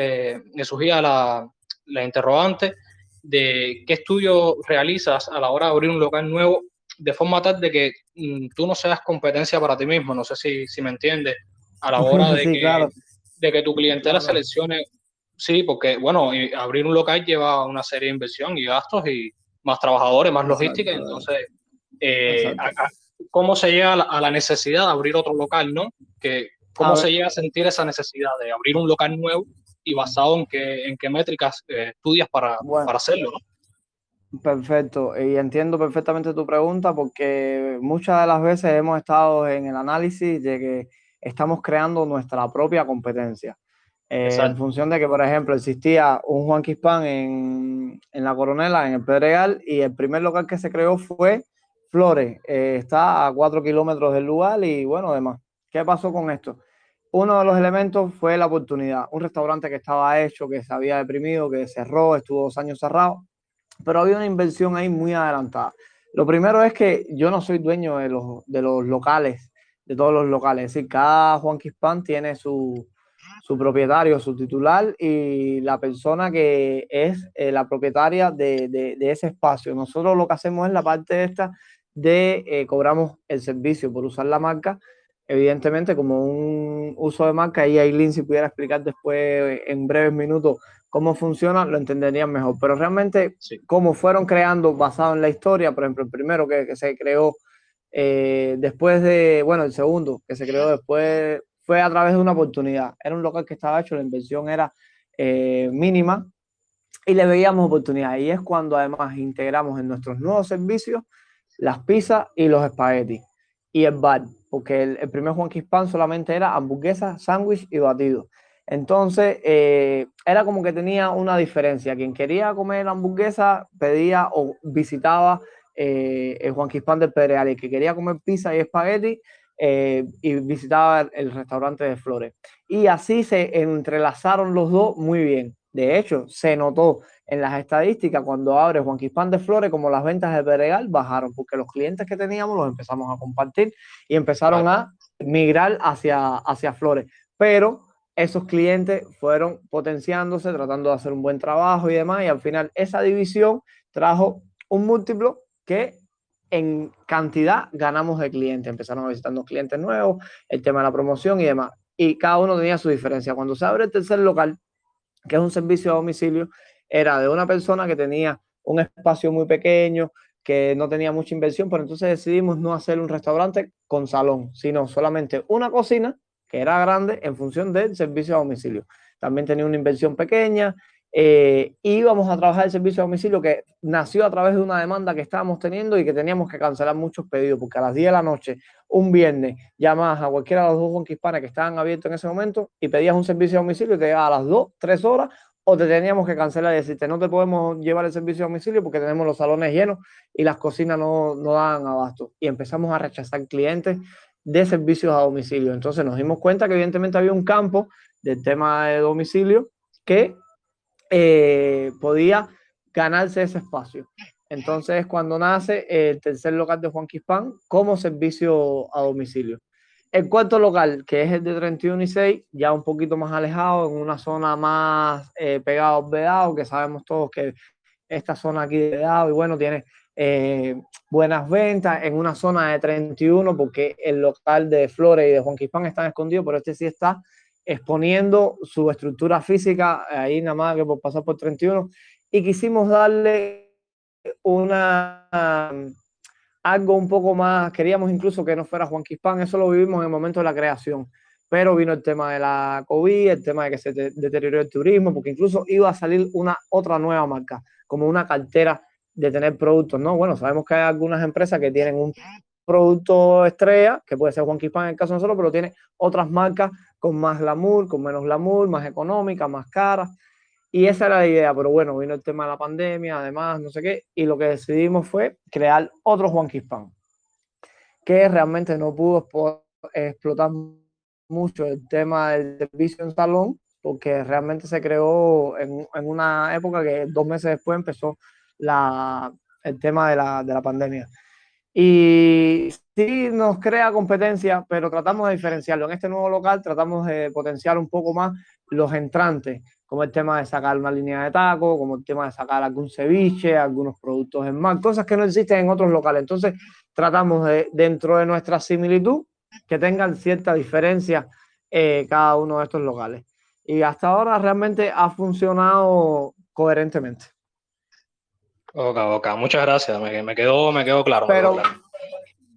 me surgía la, la interrogante de qué estudio realizas a la hora de abrir un local nuevo de forma tal de que mm, tú no seas competencia para ti mismo, no sé si, si me entiendes, a la hora de, que, de que tu clientela seleccione, sí, porque bueno, abrir un local lleva una serie de inversión y gastos y más trabajadores, más logística, entonces, eh, ¿cómo se llega a la, necesidad de abrir otro local, no? Que, ¿Cómo se llega a sentir esa necesidad de abrir un local nuevo y basado en qué, en qué métricas eh, estudias para, para hacerlo, ¿no?
Perfecto, y entiendo perfectamente tu pregunta porque muchas de las veces hemos estado en el análisis de que estamos creando nuestra propia competencia. Eh, en función de que, por ejemplo, existía un Juan Quispan en, en, la Coronela, en el Pedregal, y el primer local que se creó fue Flores. Eh, está a cuatro kilómetros del lugar y bueno, además, ¿qué pasó con esto? uno de los elementos fue la oportunidad. Un restaurante que estaba hecho, que se había deprimido, que cerró, estuvo dos años cerrado, pero había una inversión ahí muy adelantada. Lo primero es que yo no soy dueño de los, de los locales, de todos los locales. Es decir, cada Juan Quispan tiene su, su propietario, su titular y la persona que es eh, la propietaria de, de, de, ese espacio. Nosotros lo que hacemos es la parte esta de eh, cobramos el servicio por usar la marca, evidentemente como un uso de marca, y Aileen si pudiera explicar después en breves minutos cómo funciona, lo entenderían mejor. Pero realmente sí. cómo fueron creando basado en la historia, por ejemplo, el primero que, que se creó eh, después de, bueno, el segundo que se creó después fue a través de una oportunidad. Era un local que estaba hecho, la inversión era eh, mínima y le veíamos oportunidad. Y es cuando además integramos en nuestros nuevos servicios las pizzas y los espaguetis y el bar, porque el, primer Juan Quispan solamente era hamburguesa, sándwich y batido. Entonces, eh, era como que tenía una diferencia. Quien quería comer hamburguesa pedía o visitaba eh, el Juan Quispan del Pedregal. El que quería comer pizza y espagueti eh, y visitaba el, restaurante de Flores. Y así se entrelazaron los dos muy bien. De hecho, se notó en las estadísticas cuando abre Juan Quispan de Flores como las ventas de Pedregal bajaron porque los clientes que teníamos los empezamos a compartir y empezaron a migrar hacia, hacia Flores. Pero esos clientes fueron potenciándose, tratando de hacer un buen trabajo y demás, y al final esa división trajo un múltiplo que en cantidad ganamos de clientes. Empezaron a visitarnos clientes nuevos, el tema de la promoción y demás. Y cada uno tenía su diferencia. Cuando se abre el tercer local, que es un servicio a domicilio, era de una persona que tenía un espacio muy pequeño, que no tenía mucha inversión, pero entonces decidimos no hacer un restaurante con salón, sino solamente una cocina que era grande en función del servicio a domicilio. También tenía una inversión pequeña, eh, íbamos a trabajar el servicio a domicilio que nació a través de una demanda que estábamos teniendo y que teníamos que cancelar muchos pedidos, porque a las 10 de la noche, un viernes, llamas a cualquiera de los dos Juan que estaban abiertos en ese momento y pedías un servicio a domicilio y te llegaba a las 2, 3 horas o te teníamos que cancelar y decirte no te podemos llevar el servicio a domicilio porque tenemos los salones llenos y las cocinas no, no dan abasto. Y empezamos a rechazar clientes de servicios a domicilio. Entonces nos dimos cuenta que evidentemente había un campo del tema de domicilio que eh, podía ganarse ese espacio. Entonces cuando nace el tercer local de Juan Quispan como servicio a domicilio. El cuarto local, que es el de 31 y 6, ya un poquito más alejado, en una zona más eh, pegada a que sabemos todos que esta zona aquí de Vedado, y bueno, tiene eh, buenas ventas en una zona de 31, porque el local de Flores y de Juan Quispan están escondidos, pero este sí está exponiendo su estructura física, ahí nada más que por pasar por 31, y quisimos darle una algo un poco más, queríamos incluso que no fuera Juan Quispan, eso lo vivimos en el momento de la creación, pero vino el tema de la COVID, el tema de que se deterioró el turismo, porque incluso iba a salir una otra nueva marca, como una cartera de tener productos, ¿no? Bueno, sabemos que hay algunas empresas que tienen un producto estrella, que puede ser Juan Quispan en el caso de nosotros, pero tiene otras marcas con más glamour, con menos glamour, más económicas, más caras. Y esa era la idea, pero bueno, vino el tema de la pandemia, además, no sé qué, y lo que decidimos fue crear otro Juan Quispan, que realmente no pudo explotar mucho el tema del servicio en salón, porque realmente se creó en, en una época que dos meses después empezó la, el tema de la, de la pandemia. Y sí nos crea competencia, pero tratamos de diferenciarlo. En este nuevo local tratamos de potenciar un poco más los entrantes, como el tema de sacar una línea de taco, como el tema de sacar algún ceviche, algunos productos en mar, cosas que no existen en otros locales. Entonces, tratamos de, dentro de nuestra similitud, que tengan cierta diferencia eh, cada uno de estos locales. Y hasta ahora realmente ha funcionado coherentemente.
Ok, ok, muchas gracias, me, me quedó, me quedó claro.
Pero,
me quedó claro.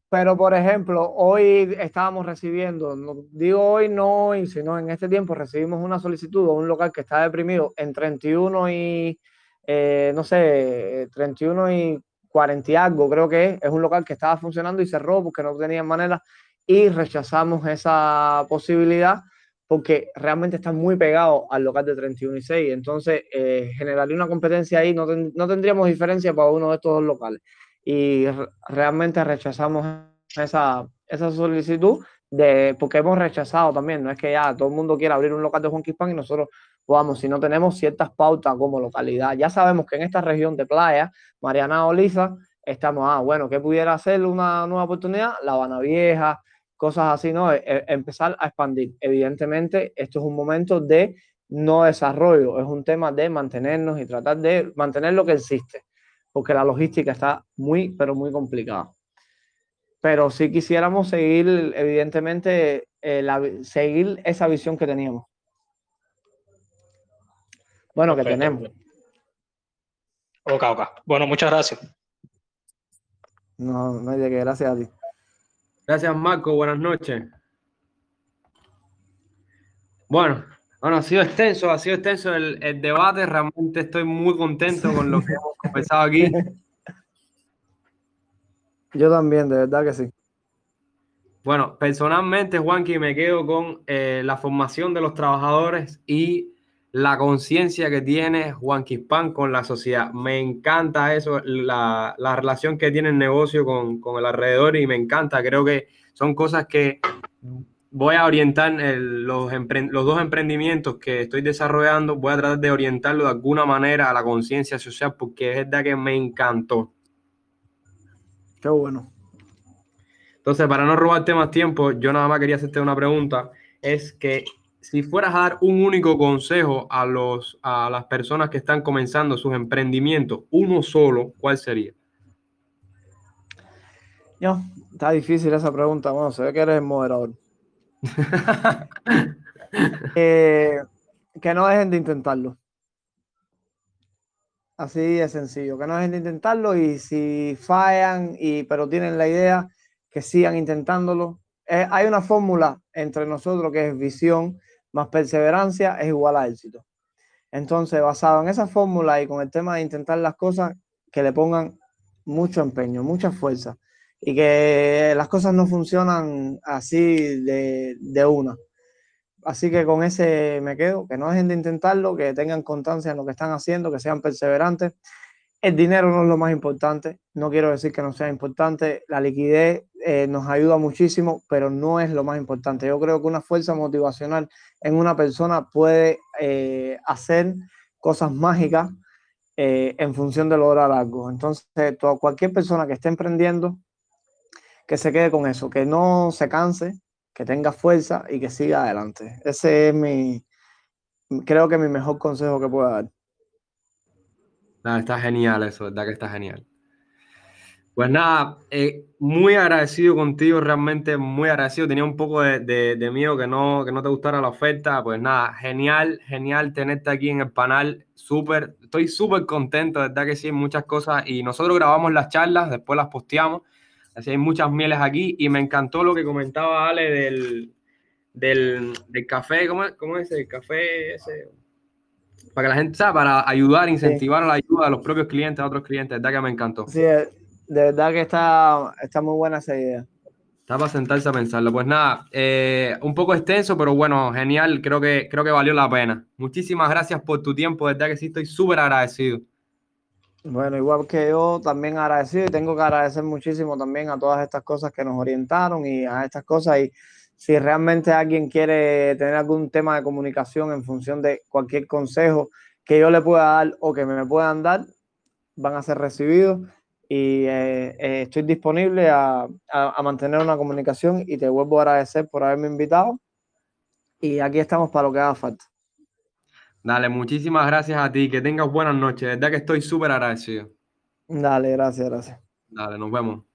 pero, por ejemplo, hoy estábamos recibiendo, no, digo hoy, no hoy, sino en este tiempo recibimos una solicitud de un local que está deprimido en 31 y, eh, no sé, 31 y 40 y algo, creo que es, es un local que estaba funcionando y cerró porque no tenían manera y rechazamos esa posibilidad porque realmente está muy pegado al local de 31 y 6. Entonces, eh, generaría una competencia ahí, no, ten, no, tendríamos diferencia para uno de estos dos locales. Y realmente rechazamos esa, esa solicitud de, porque hemos rechazado también, no es que ya todo el mundo quiera abrir un local de Juan Quispan y nosotros vamos, si no tenemos ciertas pautas como localidad. Ya sabemos que en esta región de playa, Mariana Oliza, estamos, ah, bueno, ¿qué pudiera ser una nueva oportunidad? La Habana Vieja, cosas así, ¿no? E, e, empezar a expandir. Evidentemente, esto es un momento de no desarrollo, es un tema de mantenernos y tratar de mantener lo que existe, porque la logística está muy, pero muy complicada. Pero sí quisiéramos seguir, evidentemente, eh, seguir esa visión que teníamos. Bueno, que tenemos.
Ok, ok. Bueno, muchas gracias.
No, no hay de qué, gracias a ti.
Gracias, Marco. Buenas noches. Bueno, bueno, ha sido extenso, ha sido extenso el, el, debate. Realmente estoy muy contento con lo que hemos conversado aquí.
Yo también, de verdad que sí.
Bueno, personalmente, Juanqui, me quedo con eh, la formación de los trabajadores y la conciencia que tiene Juan Quispan con la sociedad. Me encanta eso, la, la relación que tiene el negocio con, con, el alrededor y me encanta. Creo que son cosas que voy a orientar los, los dos emprendimientos que estoy desarrollando. Voy a tratar de orientarlo de alguna manera a la conciencia social porque es verdad que me encantó.
Qué bueno.
Entonces, para no robarte más tiempo, yo nada más quería hacerte una pregunta. Es que si fueras a dar un único consejo a, los, a las personas que están comenzando sus emprendimientos, uno solo, ¿cuál sería?
No, está difícil esa pregunta. Bueno, se ve que eres el moderador. Eh, que no dejen de intentarlo. Así de sencillo, que no dejen de intentarlo y si fallan, y, pero tienen la idea, que sigan intentándolo. Eh, hay una fórmula entre nosotros que es visión, más perseverancia es igual a éxito. Entonces, basado en esa fórmula y con el tema de intentar las cosas, que le pongan mucho empeño, mucha fuerza y que las cosas no funcionan así de, de una. Así que con ese me quedo, que no dejen de intentarlo, que tengan constancia en lo que están haciendo, que sean perseverantes. El dinero no es lo más importante, no quiero decir que no sea importante, la liquidez eh, nos ayuda muchísimo, pero no es lo más importante. Yo creo que una fuerza motivacional en una persona puede eh, hacer cosas mágicas eh, en función de lograr algo. Entonces, cualquier persona que esté emprendiendo, que se quede con eso, que no se canse, que tenga fuerza y que siga adelante. Ese es mi, creo que mi mejor consejo que puedo dar.
Está genial eso, ¿verdad que está genial? Pues nada, eh, muy agradecido contigo, realmente muy agradecido. Tenía un poco de, de, miedo que no, que no te gustara la oferta. Pues nada, genial, genial tenerte aquí en el panel. Súper, estoy súper contento, verdad que sí, muchas cosas. Y nosotros grabamos las charlas, después las posteamos. Así hay muchas mieles aquí. Y me encantó lo que comentaba Ale del, del, del café. ¿Cómo, ¿Cómo, es el café ese? Para que la gente, sea, para ayudar, incentivar a la ayuda de los propios clientes, a otros clientes, verdad que me encantó.
Sí, de verdad que está, está muy buena esa idea.
Está para sentarse a pensarlo. Pues nada, eh, un poco extenso, pero bueno, genial. Creo que, creo que valió la pena. Muchísimas gracias por tu tiempo. De verdad que sí, estoy súper agradecido.
Bueno, igual que yo, también agradecido y tengo que agradecer muchísimo también a todas estas cosas que nos orientaron y a estas cosas. Y si realmente alguien quiere tener algún tema de comunicación en función de cualquier consejo que yo le pueda dar o que me puedan dar, van a ser recibidos y eh, eh, estoy disponible a, a, mantener una comunicación y te vuelvo a agradecer por haberme invitado y aquí estamos para lo que haga falta.
Dale, muchísimas gracias a ti, que tengas buenas noches, de verdad que estoy súper agradecido.
Dale, gracias, gracias.
Dale, nos vemos.